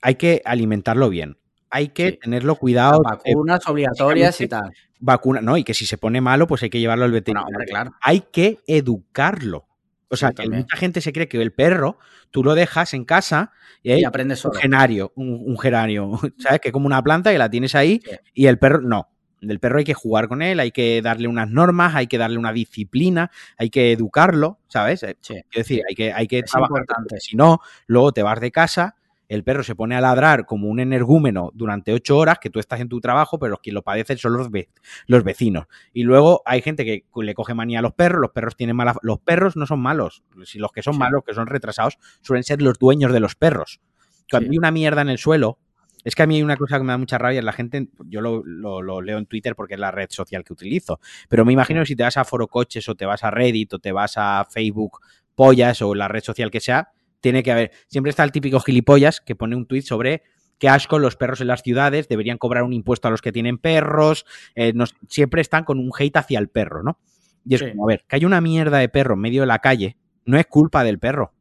Hay que alimentarlo bien. Hay que Sí. tenerlo cuidado. Las eh, vacunas obligatorias y tal. vacuna, no, y que si se pone malo, pues hay que llevarlo al veterinario. hombre, claro. Hay que educarlo. O Sí, sea, que mucha gente se cree que el perro, tú lo dejas en casa y hay Y aprende un genario, un, un geranio, ¿sabes? Que es como una planta que la tienes ahí Sí. y el perro, no. El perro hay que jugar con él, hay que darle unas normas, hay que darle una disciplina, hay que educarlo, ¿sabes? Eh, Sí. Quiero decir, hay que, hay que Es trabajar, importante. Si no, luego te vas de casa, el perro se pone a ladrar como un energúmeno durante ocho horas, que tú estás en tu trabajo, pero los que lo padecen son los, ve- los vecinos. Y luego hay gente que le coge manía a los perros, los perros tienen mala... Los perros no son malos, si los que son Sí. malos, que son retrasados, suelen ser los dueños de los perros. Cuando Sí. hay una mierda en el suelo, es que a mí hay una cosa que me da mucha rabia, la gente, yo lo, lo- lo leo en Twitter porque es la red social que utilizo, pero me imagino que si te vas a Foro Coches o te vas a Reddit o te vas a Facebook Pollas o la red social que sea, tiene que haber, siempre está el típico gilipollas que pone un tweet sobre qué asco los perros en las ciudades, deberían cobrar un impuesto a los que tienen perros, eh, nos- siempre están con un hate hacia el perro, ¿no? Y es Sí. como, a ver, que hay una mierda de perro en medio de la calle, no es culpa del perro.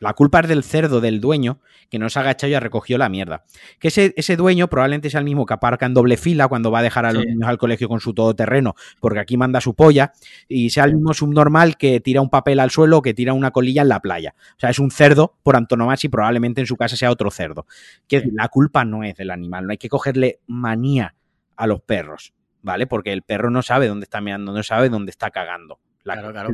La culpa es del cerdo del dueño que no se ha agachado y ha recogido la mierda. Que ese, ese dueño probablemente sea el mismo que aparca en doble fila cuando va a dejar a los Sí. niños al colegio con su todoterreno, porque aquí manda su polla, y sea el mismo subnormal que tira un papel al suelo o que tira una colilla en la playa. O sea, es un cerdo por antonomasia y probablemente en su casa sea otro cerdo. Que Sí. la culpa no es del animal, no hay que cogerle manía a los perros, ¿vale? Porque el perro no sabe dónde está meando, no sabe dónde está cagando. La Claro, claro.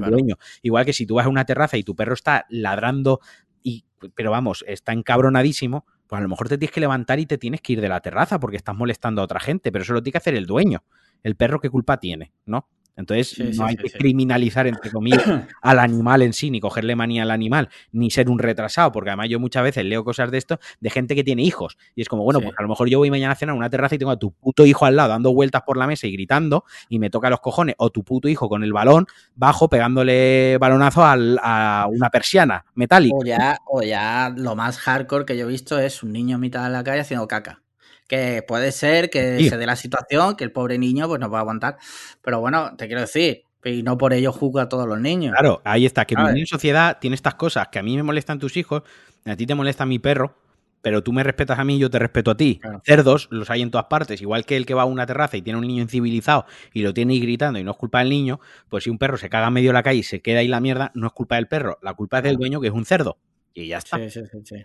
Igual que si tú vas a una terraza y tu perro está ladrando y pero vamos, está encabronadísimo, pues a lo mejor te tienes que levantar y te tienes que ir de la terraza porque estás molestando a otra gente, pero eso lo tiene que hacer el dueño. El perro qué culpa tiene, ¿no? Entonces Sí, no hay sí, que sí. criminalizar entre comillas al animal en sí, ni cogerle manía al animal, ni ser un retrasado, porque además yo muchas veces leo cosas de esto de gente que tiene hijos y es como, bueno, pues a lo mejor yo voy mañana a cenar a una terraza y tengo a tu puto hijo al lado dando vueltas por la mesa y gritando y me toca los cojones, o tu puto hijo con el balón bajo pegándole balonazo al- a una persiana metálica. O ya, o ya lo más hardcore que yo he visto es un niño en mitad de la calle haciendo caca. Que puede ser que Sí. se dé la situación, que el pobre niño pues no pueda aguantar. Pero bueno, te quiero decir, y no por ello juzgo a todos los niños. Claro, ahí está, que en sociedad tiene estas cosas que a mí me molestan tus hijos, a ti te molesta mi perro, pero tú me respetas a mí y yo te respeto a ti. Claro. Cerdos los hay en todas partes, igual que el que va a una terraza y tiene un niño incivilizado y lo tiene ahí gritando y no es culpa del niño, pues si un perro se caga en medio de la calle y se queda ahí la mierda, no es culpa del perro, la culpa es del dueño que es un cerdo. Y ya está. Sí, sí, sí, sí.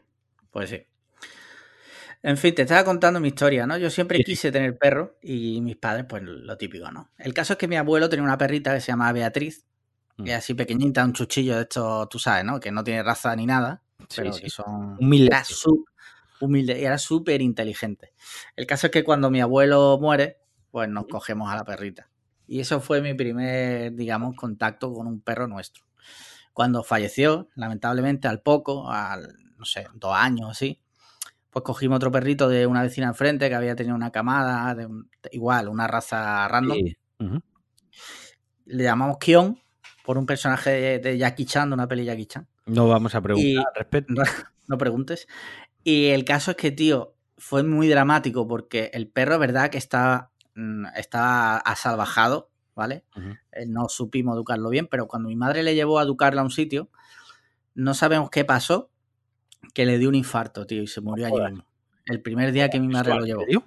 Pues sí. En fin, te estaba contando mi historia, ¿no? Yo siempre quise tener perro y mis padres, pues lo típico, ¿no? El caso es que mi abuelo tenía una perrita que se llamaba Beatriz, Mm. y así pequeñita, un chuchillo de estos, tú sabes, ¿no? Que no tiene raza ni nada, Sí, pero sí. que son... Humilde. Humilde y era súper inteligente. El caso es que cuando mi abuelo muere, pues nos cogemos a la perrita. Y eso fue mi primer, digamos, contacto con un perro nuestro. Cuando falleció, lamentablemente, al poco, al, no sé, dos años así, pues cogimos otro perrito de una vecina enfrente que había tenido una camada, de un- igual, una raza random. Sí. Le llamamos Kion por un personaje de, de Jackie Chan, de una peli Jackie Chan. No vamos a preguntar Y- al respecto. No, no preguntes. Y el caso es que, tío, fue muy dramático porque el perro, verdad, que estaba, mm, estaba asalvajado, ¿vale? Eh, No supimos educarlo bien, pero cuando mi madre le llevó a educarlo a un sitio, no sabemos qué pasó, que le dio un infarto, tío, y se murió allí mismo. El primer día que mi madre lo ¿En llevó.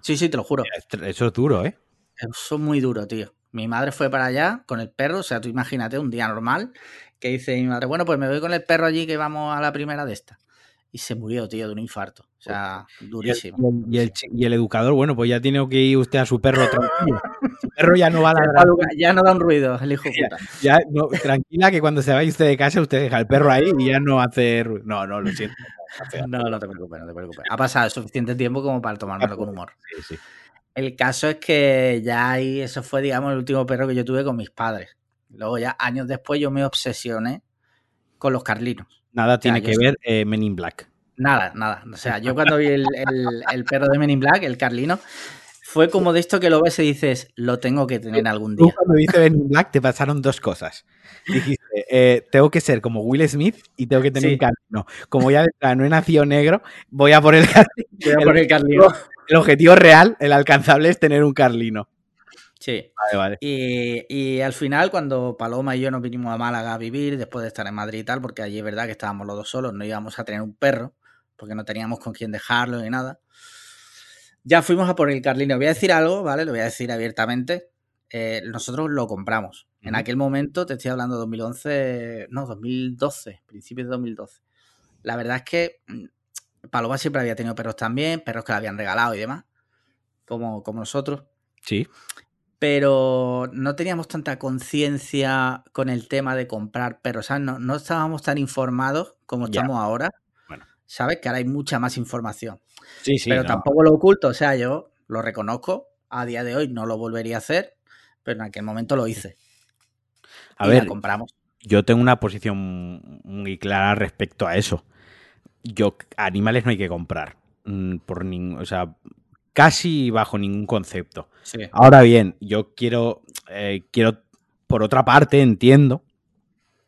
Sí, sí, te lo juro. Eso es duro, ¿eh? Eso es muy duro, tío. Mi madre fue para allá con el perro, o sea, tú imagínate un día normal que dice mi madre, bueno, pues me voy con el perro allí que vamos a la primera de esta. Y se murió, tío, de un infarto. O sea, durísimo. Y el, y el, educador, bueno, pues ya tiene que ir usted a su perro tranquilo. Su perro ya no va a ladrar. Ya no da un ruido, el hijo puta. Ya, no, tranquila que cuando se vaya usted de casa, usted deja el perro ahí y ya no hace ruido. No, no, lo siento. No, no te preocupes, no te preocupes. Ha pasado suficiente tiempo como para tomármelo con humor. Sí, sí. El caso es que ya ahí, eso fue, digamos, el último perro que yo tuve con mis padres. Luego ya años después yo me obsesioné con los carlinos. Nada tiene que ver eh, Men in Black. Nada, nada. O sea, yo cuando vi el, perro de Men in Black, el carlino, fue como de esto que lo ves y dices, lo tengo que tener algún día. Tú cuando viste Men in Black te pasaron dos cosas. Dijiste, eh, tengo que ser como Will Smith y tengo que tener un carlino. Como ya no he nacido negro, voy a por el carlino. Voy a por el carlino. El objetivo real, el alcanzable, es tener un carlino. Sí. Y, al final, cuando Paloma y yo nos vinimos a Málaga a vivir, después de estar en Madrid y tal, porque allí es verdad que estábamos los dos solos, no íbamos a tener un perro, porque no teníamos con quién dejarlo ni nada. Ya fuimos a por el Carlino. Voy a decir algo, ¿vale? Lo voy a decir abiertamente. Eh, nosotros lo compramos. En aquel momento, te estoy hablando de 2011, no, 2012, principios de 2012. La verdad es que mm, Paloma siempre había tenido perros también, perros que le habían regalado y demás, como, como nosotros. Sí pero no teníamos tanta conciencia con el tema de comprar perros. No, no estábamos tan informados como estamos ahora. Bueno. ¿Sabes? Que ahora hay mucha más información. Sí, sí. Pero tampoco lo oculto. O sea, yo lo reconozco. A día de hoy no lo volvería a hacer, pero en aquel momento lo hice. A ver, compramos. Yo tengo una posición muy clara respecto a eso. Yo, animales no hay que comprar. Mm, por o sea, casi bajo ningún concepto. Ahora bien, yo quiero, eh, quiero, por otra parte, entiendo,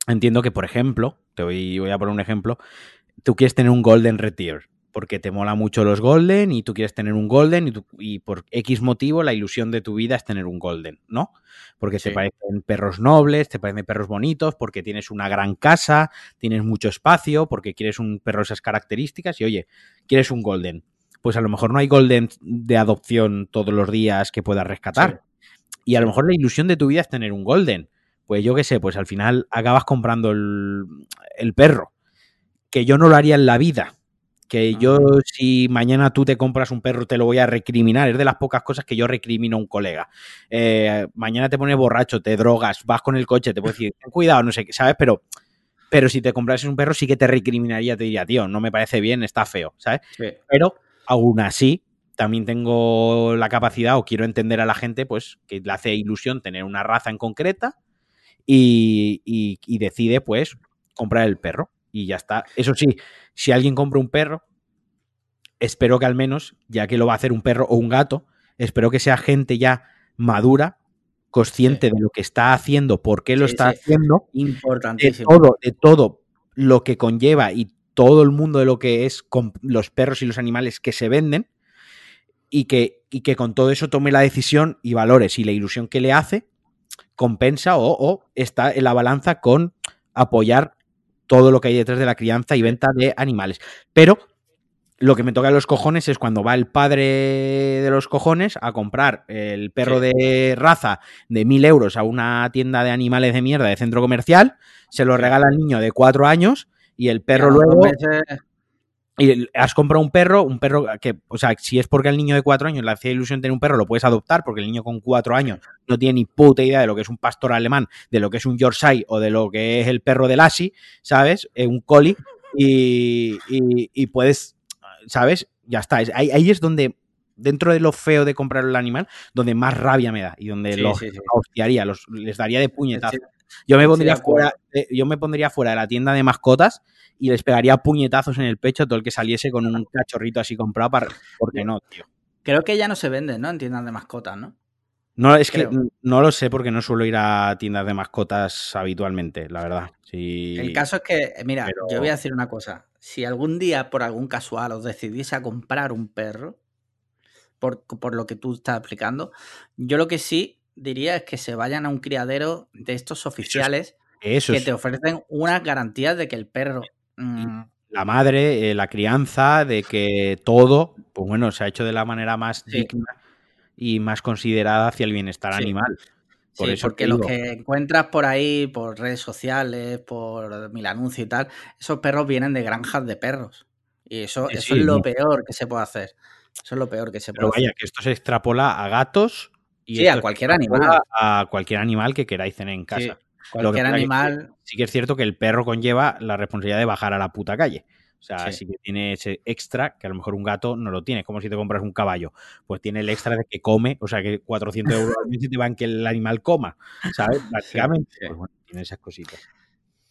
entiendo que, por ejemplo, te voy, voy a poner un ejemplo, tú quieres tener un Golden Retriever porque te mola mucho los Golden y tú quieres tener un Golden y, por X motivo la ilusión de tu vida es tener un Golden, ¿no? Porque te parecen perros nobles, te parecen perros bonitos, porque tienes una gran casa, tienes mucho espacio, porque quieres un perro de esas características y oye, quieres un Golden pues a lo mejor no hay Golden de adopción todos los días que puedas rescatar. Y a lo mejor la ilusión de tu vida es tener un Golden. Pues yo qué sé, pues al final acabas comprando el, perro. Que yo no lo haría en la vida. Que yo, si mañana tú te compras un perro, te lo voy a recriminar. Es de las pocas cosas que yo recrimino a un colega. Eh, mañana te pones borracho, te drogas, vas con el coche, te puedo decir, ten cuidado, no sé qué, ¿sabes? Pero pero si te compras un perro sí que te recriminaría, te diría, tío, no me parece bien, está feo, ¿sabes? Pero Aún así, también tengo la capacidad o quiero entender a la gente, pues, que le hace ilusión tener una raza en concreta y, decide, pues, comprar el perro. Y ya está. Eso sí, si alguien compra un perro, espero que al menos, ya que lo va a hacer un perro o un gato, espero que sea gente ya madura, consciente de lo que está haciendo, por qué lo está haciendo. Importantísimo. De todo, de todo lo que conlleva y todo el mundo de lo que es con los perros y los animales que se venden y que, y que con todo eso tome la decisión y valore si la ilusión que le hace compensa o, está en la balanza con apoyar todo lo que hay detrás de la crianza y venta de animales. Pero lo que me toca en los cojones es cuando va el padre de los cojones a comprar el perro de raza de mil euros a una tienda de animales de mierda de centro comercial, se lo regala al niño de cuatro años y el perro luego... Y has comprado un perro, un perro que, o sea, si es porque al niño de cuatro años le hacía ilusión tener un perro, lo puedes adoptar, porque el niño con cuatro años no tiene ni puta idea de lo que es un pastor alemán, de lo que es un Yorkshire o de lo que es el perro de Lassie, ¿sabes? Eh, un collie, y, y, puedes, ¿sabes? Ya está. Ahí, ahí, es donde, dentro de lo feo de comprar el animal, donde más rabia me da y donde los hostiaría, los, les daría de puñetazo. Yo me pondría fuera, yo me pondría fuera de la tienda de mascotas y les pegaría puñetazos en el pecho a todo el que saliese con un cachorrito así comprado para, porque no, tío. Creo que ya no se venden, ¿no? En tiendas de mascotas, ¿no? No, es que no lo sé porque no suelo ir a tiendas de mascotas habitualmente, la verdad. El caso es que, mira, yo voy a decir una cosa. Si algún día, por algún casual, os decidís a comprar un perro, por, por, lo que tú estás explicando, yo lo que sí diría es que se vayan a un criadero de estos oficiales que te ofrecen unas garantías de que el perro... Mm, la madre, eh, la crianza, de que todo, pues bueno, se ha hecho de la manera más digna y más considerada hacia el bienestar animal. Por eso porque lo que encuentras por ahí, por redes sociales, por mil anuncios y tal, esos perros vienen de granjas de perros. Y eso, Sí, eso sí, es lo no. peor que se puede hacer. Eso es lo peor que se Pero puede vaya, que esto se extrapola a gatos y Sí, a cualquier animal. A cualquier animal que queráis tener en. Sí, casa. cualquier Lo que animal. sí que es cierto que el perro conlleva la responsabilidad de bajar a la puta calle. O sea, Sí. sí que tiene ese extra que a lo mejor un gato no lo tiene. Es como si te compras un caballo. Pues tiene el extra de que come, o sea, que 400 euros al mes te van que el animal coma. ¿Sabes? Básicamente. sí. Pues bueno, tiene esas cositas.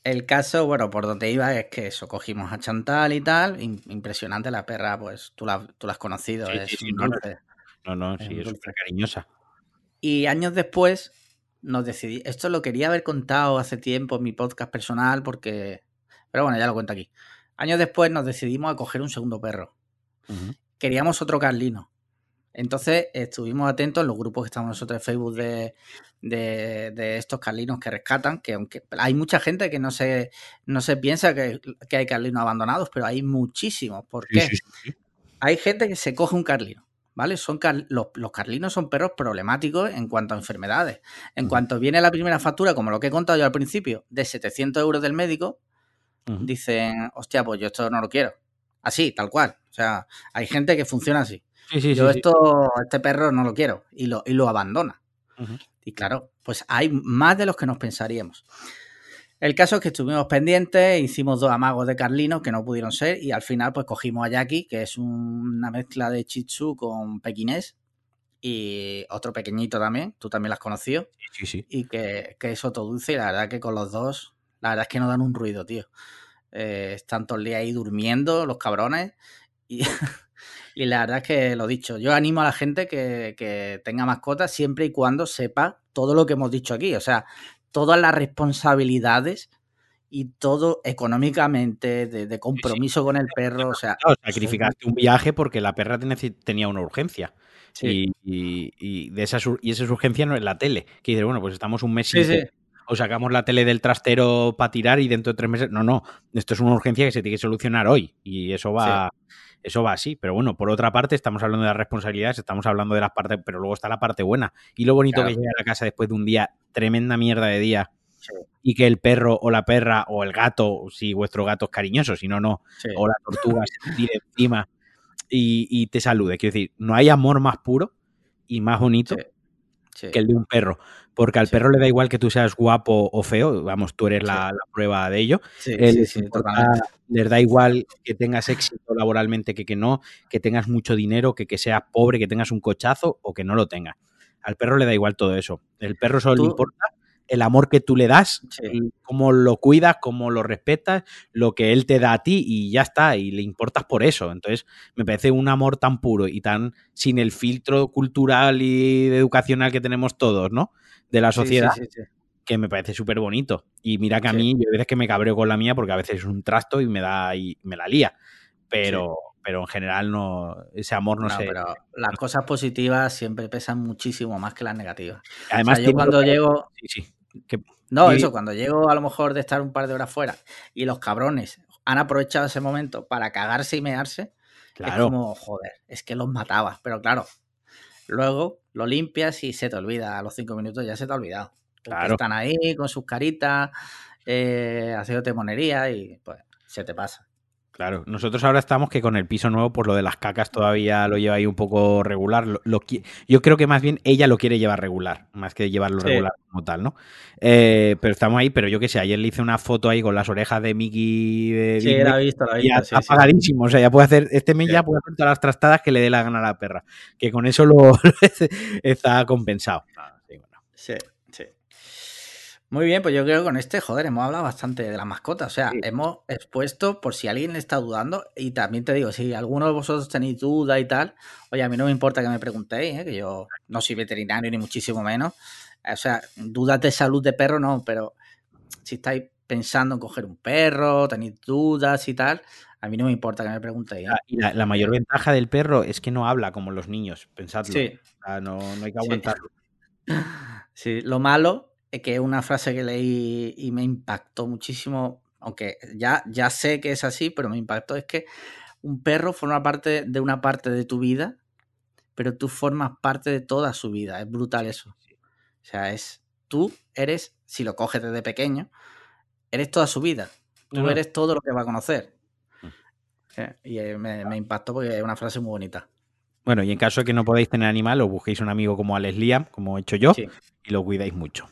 El caso, bueno, por donde iba es que eso, cogimos a Chantal y tal. im- Impresionante la perra, pues tú la, tú la has conocido, Sí, es sí, sí, un no, no. dulce. No, sí, es súper cariñosa. Y años después nos decidí, esto lo quería haber contado hace tiempo en mi podcast personal porque, pero bueno, ya lo cuento aquí. Años después nos decidimos a coger un segundo perro. Queríamos otro Carlino. Entonces estuvimos atentos en los grupos que estamos nosotros en Facebook de, de, de estos Carlinos que rescatan, que aunque hay mucha gente que no se, no se piensa que, que hay Carlinos abandonados, pero hay muchísimos. ¿Por qué? sí, sí, sí. hay gente que se coge un carlino, ¿vale? Son car- los, los carlinos son perros problemáticos en cuanto a enfermedades. En cuanto viene la primera factura, como lo que he contado yo al principio, de 700 euros del médico, dicen, hostia, pues yo esto no lo quiero. Así, tal cual. O sea, hay gente que funciona así. Sí, sí, yo sí, esto, este perro no lo quiero y lo, y lo abandona. Y claro, pues hay más de los que nos pensaríamos. El caso es que estuvimos pendientes, hicimos dos amagos de Carlino que no pudieron ser y al final pues cogimos a Jackie, que es una mezcla de Tzu con pequinés y otro pequeñito también, tú también lo has conocido, Sí, sí. y que, que es otro dulce y la verdad que con los dos, la verdad es que no dan un ruido, tío. Eh, están todo el día ahí durmiendo los cabrones y, y la verdad es que lo dicho, yo animo a la gente que, que tenga mascotas siempre y cuando sepa todo lo que hemos dicho aquí, o sea, todas las responsabilidades y todo económicamente, de, de compromiso con el perro, o sea, Claro, sacrificaste un viaje porque la perra te- tenía una urgencia. sí, Y, y- y de esa, y esa urgencia no es la tele. Que dices, bueno, pues estamos un mes sin o sacamos la tele del trastero para tirar y dentro de tres meses. No, no. Esto es una urgencia que se tiene que solucionar hoy. Y eso va. Eso va así, pero bueno, por otra parte, estamos hablando de las responsabilidades, estamos hablando de las partes, pero luego está la parte buena. Y lo bonito Claro. que llega a la casa después de un día, tremenda mierda de día, Sí. y que el perro o la perra o el gato, si vuestro gato es cariñoso, si no, no, sí. o la tortuga se tire encima y, y te salude. Quiero decir, no hay amor más puro y más bonito sí. que el de un perro. Porque al Sí. perro le da igual que tú seas guapo o feo, vamos, tú eres la, la prueba de ello. Sí, Eh, sí, les, importa- da igual que tengas éxito laboralmente que que no, que tengas mucho dinero, que que seas pobre, que tengas un cochazo o que no lo tengas. Al perro le da igual todo eso. El perro solo Tú- le importa el amor que tú le das, Sí. cómo lo cuidas, cómo lo respetas, lo que él te da a ti y ya está, y le importas por eso. Entonces, me parece un amor tan puro y tan sin el filtro cultural y educacional que tenemos todos, ¿no? De la sociedad, sí, sí. que me parece súper bonito. Y mira que a mí, yo hay veces que me cabreo con la mía porque a veces es un trasto y me da y me la lía. Pero, pero en general no, ese amor no, No, sé. pero las cosas positivas siempre pesan muchísimo más que las negativas. Además, o sea, yo cuando llego, Sí, sí. Que- no, y- eso, cuando llego a lo mejor de estar un par de horas fuera y los cabrones han aprovechado ese momento para cagarse y mearse, es claro, como, joder, es que los matabas. Pero claro, luego lo limpias y se te olvida. A los cinco minutos ya se te ha olvidado. Claro. están ahí con sus caritas, eh, haciéndote monería y pues se te pasa. Claro, nosotros ahora estamos que con el piso nuevo, pues lo de las cacas todavía lo lleva ahí un poco regular. Lo, lo qui- yo creo que más bien ella lo quiere llevar regular, más que llevarlo Sí. regular como tal, ¿no? Eh, pero estamos ahí, pero yo qué sé, ayer le hice una foto ahí con las orejas de Mickey de Sí, Disney la he visto, la he visto. sí, está sí. apagadísimo. O sea, ya puede hacer, este mes ya puede hacer todas las trastadas que le dé la gana a la perra. Que con eso lo está compensado. Ah, sí, bueno. Sí, sí. Muy bien, pues yo creo que con este, joder, hemos hablado bastante de la mascota. O sea, Sí. hemos expuesto, por si alguien está dudando, y también te digo, si alguno de vosotros tenéis duda y tal, oye, a mí no me importa que me preguntéis, ¿eh? que yo no soy veterinario ni muchísimo menos. O sea, dudas de salud de perro no, pero si estáis pensando en coger un perro, tenéis dudas y tal, a mí no me importa que me preguntéis. ¿eh? Ah, Y la, la mayor ventaja del perro es que no habla como los niños, pensadlo. Sí, O sea, no, no hay que aguantarlo. Sí, lo malo que es una frase que leí y me impactó muchísimo, aunque ya, ya sé que es así, pero me impactó, es que un perro forma parte de una parte de tu vida, pero tú formas parte de toda su vida. Es brutal eso. O sea, es tú eres, si lo coges desde pequeño, eres toda su vida. Tú No, eres todo lo que va a conocer. y me, me impactó porque es una frase muy bonita. Bueno, y en caso de que no podáis tener animal, os busquéis un amigo como Alex Liam, como he hecho yo, y lo cuidáis mucho.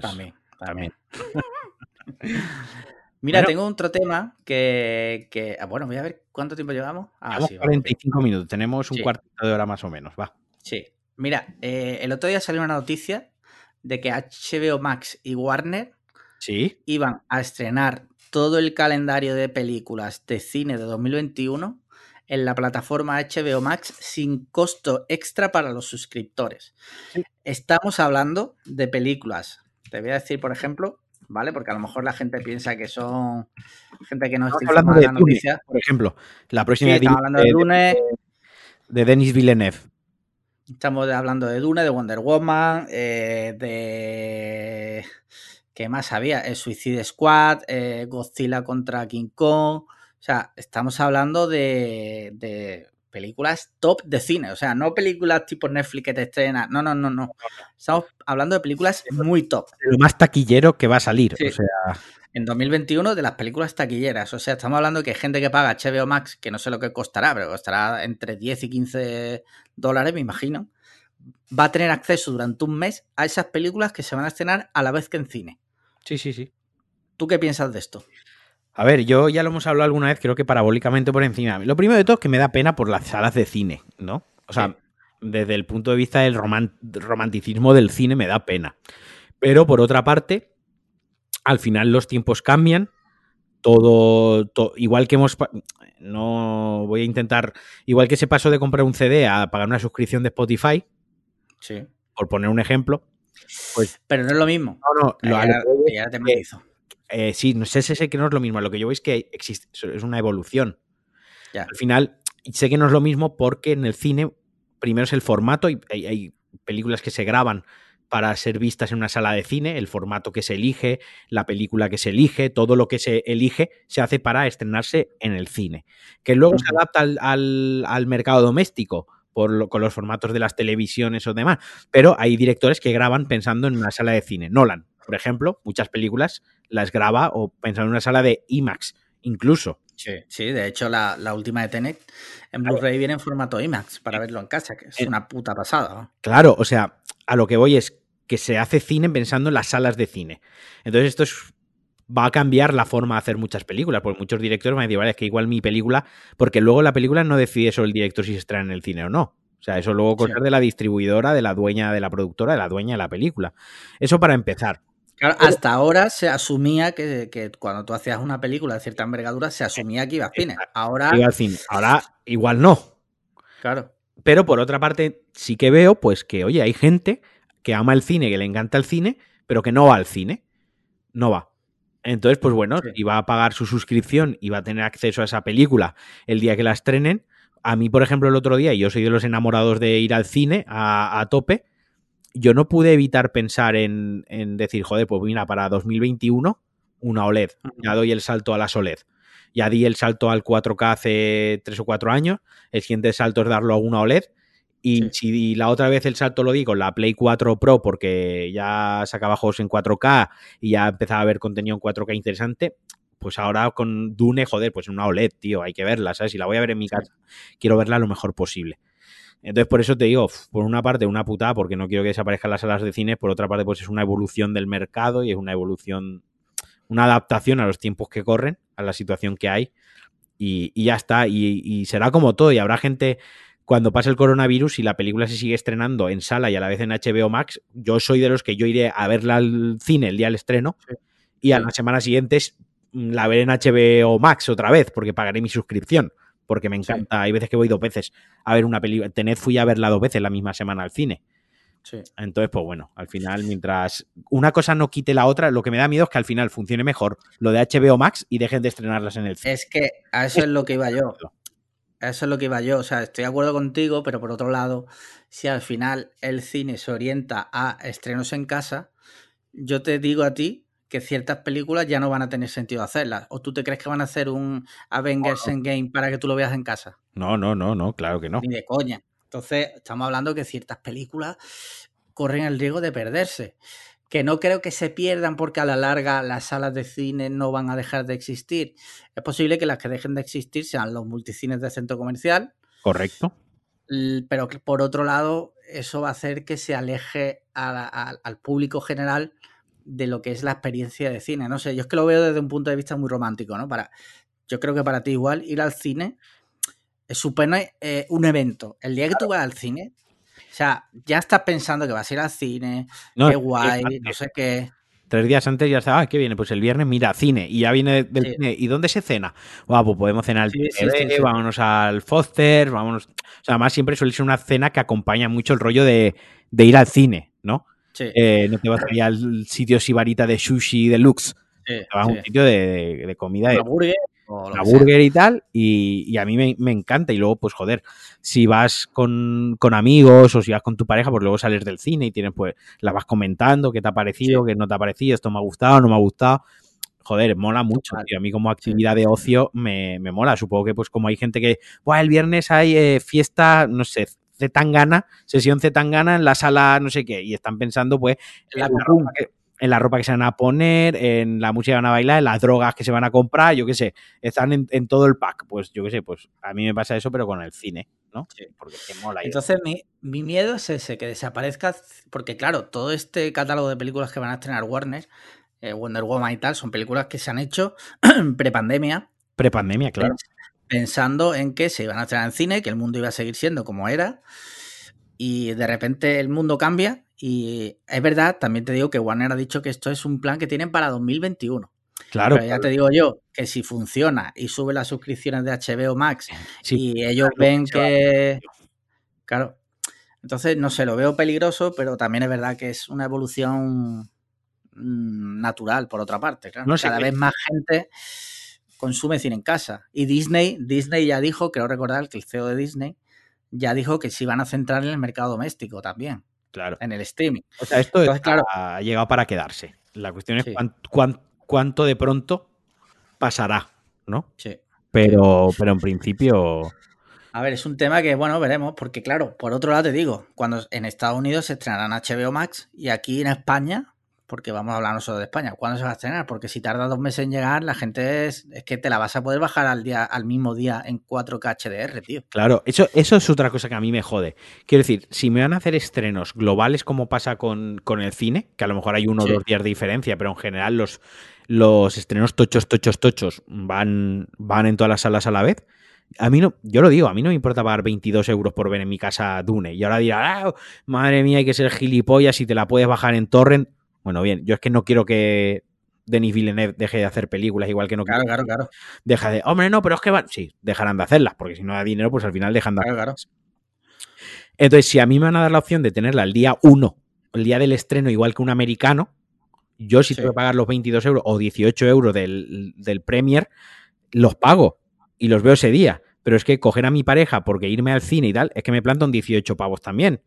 También, también. Mira, tengo otro tema que, ah, Bueno, voy a ver cuánto tiempo llevamos. Ah, 45 minutos, tenemos un cuarto de hora más o menos, va. Sí. Mira, eh, el otro día salió una noticia de que HBO Max y Warner ¿Sí? iban a estrenar todo el calendario de películas de cine de 2021 en la plataforma HBO Max sin costo extra para los suscriptores. Estamos hablando de películas. Te voy a decir, por ejemplo, ¿vale? Porque a lo mejor la gente piensa que son gente que no está hablando de la noticia. Por ejemplo, la próxima estamos hablando de, Dune. De, Denis Villeneuve. Estamos hablando de Dune, de Wonder Woman, eh, de. ¿Qué más había? El Suicide Squad, eh, Godzilla contra King Kong. O sea, estamos hablando de, de películas top de cine, o sea, no películas tipo Netflix que te estrena, no, no, no, no. Estamos hablando de películas muy top. Lo más taquillero que va a salir, o sea... En 2021 de las películas taquilleras, o sea, estamos hablando de que hay gente que paga HBO Max, que no sé lo que costará, pero costará entre 10 y 15 dólares, me imagino, va a tener acceso durante un mes a esas películas que se van a estrenar a la vez que en cine. Sí, sí, sí. ¿Tú qué piensas de esto? A ver, yo ya lo hemos hablado alguna vez, creo que parabólicamente por encima. Lo primero de todo es que me da pena por las salas de cine, ¿no? O sea, desde el punto de vista del romanticismo del cine me da pena. Pero por otra parte, al final los tiempos cambian. Todo, igual que hemos no voy a intentar igual que se pasó de comprar un CD a pagar una suscripción de Spotify sí por poner un ejemplo pues pero no es lo mismo no no lo, ya, te eh, sí, no sé, sé que no es lo mismo. Lo que yo veo es que existe, es una evolución. Al final, sé que no es lo mismo porque en el cine, primero es el formato, y hay, películas que se graban para ser vistas en una sala de cine, el formato que se elige, la película que se elige, todo lo que se elige se hace para estrenarse en el cine. Que luego se adapta al, mercado doméstico por con los formatos de las televisiones o demás, pero hay directores que graban pensando en una sala de cine. Nolan, por ejemplo, muchas películas las graba o pensando en una sala de IMAX, incluso. Sí, sí de hecho la, última de Tenet en Blu-ray viene en formato IMAX para verlo en casa, que es una puta pasada. Claro, o sea, a lo que voy es que se hace cine pensando en las salas de cine. Entonces esto va a cambiar la forma de hacer muchas películas, porque muchos directores van a decir, vale, es que igual mi película, porque luego la película no decide solo el director si se estrena en el cine o no. O sea, eso luego cosas de la distribuidora, de la dueña de la productora, de la dueña de la película. Eso para empezar hasta ahora se asumía que, cuando tú hacías una película de cierta envergadura, se asumía que iba al cine. Ahora. Iba al cine. Ahora igual no. Claro. Pero por otra parte, sí que veo, pues, que, oye, hay gente que ama el cine, que le encanta el cine, pero que no va al cine. No va. Entonces, pues bueno, iba a pagar su suscripción y va a tener acceso a esa película el día que la estrenen. A mí, por ejemplo, el otro día, y yo soy de los enamorados de ir al cine a tope, yo no pude evitar pensar en, decir, joder, pues mira, para 2021 una OLED, ya doy el salto a las OLED. Ya di el salto al 4K hace 3 o 4 años, el siguiente salto es darlo a una OLED. Y si la otra vez el salto lo di con la Play 4 Pro porque ya sacaba juegos en 4K y ya empezaba a ver contenido en 4K interesante, pues ahora con Dune, joder, pues en una OLED, tío, hay que verla, ¿sabes? Si la voy a ver en mi casa, quiero verla lo mejor posible. Entonces, por eso te digo, por una parte, una putada, porque no quiero que desaparezcan las salas de cine, por otra parte, pues es una evolución del mercado y es una evolución, una adaptación a los tiempos que corren, a la situación que hay, y, ya está. Y, será como todo, y habrá gente, cuando pase el coronavirus y la película se sigue estrenando en sala y a la vez en HBO Max, yo soy de los que yo iré a verla al cine el día del estreno, y a la semana siguiente la veré en HBO Max otra vez, porque pagaré mi suscripción porque me encanta. Hay veces que voy dos veces a ver una película. Tened fui a verla dos veces la misma semana al cine. Sí. Entonces, pues bueno, al final, mientras una cosa no quite la otra, lo que me da miedo es que al final funcione mejor lo de HBO Max y dejen de estrenarlas en el cine. Es que a eso es lo que iba yo. A eso es lo que iba yo. O sea, estoy de acuerdo contigo, pero por otro lado, si al final el cine se orienta a estrenos en casa, yo te digo a ti que ciertas películas ya no van a tener sentido hacerlas. ¿O tú te crees que van a hacer un Avengers Endgame para que tú lo veas en casa? No, no, no, no, claro que no. Ni de coña. Entonces, estamos hablando que ciertas películas corren el riesgo de perderse. que no creo que se pierdan porque a la larga las salas de cine no van a dejar de existir. Es posible que las que dejen de existir sean los multicines de centro comercial. Correcto. Pero por otro lado, eso va a hacer que se aleje al público general de lo que es la experiencia de cine. No sé, yo es que lo veo desde un punto de vista muy romántico, ¿no? Para, yo creo que para ti igual ir al cine supone eh, un evento. El día que tú vas al cine, o sea, ya estás pensando que vas a ir al cine, qué guay, no sé qué. Tres días antes ya estaba, ah, ¿qué viene? Pues el viernes, mira, cine. Y ya viene del cine. ¿Y dónde se cena? pues podemos cenar al sí, vámonos al Foster, vámonos. O sea, además siempre suele ser una cena que acompaña mucho el rollo de, ir al cine, ¿no? Eh, no te vas a ir al sitio sibarita de sushi deluxe. te vas a un sitio de, comida. De, la burger y tal, y, a mí me, encanta. Y luego, pues joder, si vas con, amigos o si vas con tu pareja, pues luego sales del cine y tienes, pues, la vas comentando, qué te ha parecido, qué no te ha parecido, esto me ha gustado, no me ha gustado. Joder, mola mucho, A mí como actividad de ocio me, mola. Supongo que pues como hay gente que, Buah, el viernes hay eh, fiesta, no sé, Zetangana, sesión Zetangana en la sala no sé qué, y están pensando pues en la, en la ropa que se van a poner, en la música que van a bailar, en las drogas que se van a comprar, yo qué sé, están en, todo el pack. Pues yo qué sé, pues a mí me pasa eso, pero con el cine, ¿no? Sí. Porque te mola. Entonces, mi, miedo es ese, que desaparezca, porque claro, todo este catálogo de películas que van a estrenar Warner, eh, Wonder Woman y tal, son películas que se han hecho prepandemia. Prepandemia, claro. Pensando en que se iban a estrenar en cine, que el mundo iba a seguir siendo como era, y de repente el mundo cambia y es verdad, también te digo que Warner ha dicho que esto es un plan que tienen para 2021. Claro. Pero ya te digo yo que si funciona y sube las suscripciones de HBO Max y ellos ven que. Claro. Entonces, no sé, lo veo peligroso, pero también es verdad que es una evolución mm, natural, por otra parte. Cada vez más gente consume cine en casa. Y Disney, Disney ya dijo, creo recordar que el CEO de Disney ya dijo que se iban a centrar en el mercado doméstico también. Claro. En el streaming. O sea, esto ha llegado para quedarse. La cuestión es cuánto de pronto pasará, ¿no? Sí. Pero, pero en principio. A ver, es un tema que, bueno, veremos, porque claro, por otro lado te digo, cuando en Estados Unidos se estrenarán HBO Max y aquí en España porque vamos a hablar no solo de España. ¿Cuándo se va a estrenar? Porque si tarda dos meses en llegar, la gente es, es que te la vas a poder bajar al día, al mismo día en 4K HDR, tío. Claro, eso, eso es otra cosa que a mí me jode. Quiero decir, si me van a hacer estrenos globales como pasa con, el cine, que a lo mejor hay uno o dos días de diferencia, pero en general los, los estrenos tochos, tochos, tochos van, van en todas las salas a la vez. A mí no, yo lo digo, a mí no me importa pagar 22 euros por ver en mi casa Dune. Y ahora dirá, ah, madre mía, hay que ser gilipollas si te la puedes bajar en torrent. Bueno, bien, yo es que no quiero que Denis Villeneuve deje de hacer películas, igual que no claro, claro, claro. Deja de, hombre, no, pero es que van. Sí, dejarán de hacerlas, porque si no da dinero, pues al final dejan de hacerlas. Entonces, si a mí me van a dar la opción de tenerla el día 1, el día del estreno, igual que un americano, yo si tengo que pagar los 22 euros o 18 euros del, del Premier, los pago y los veo ese día. Pero es que coger a mi pareja porque irme al cine y tal, es que me plantan 18 pavos también.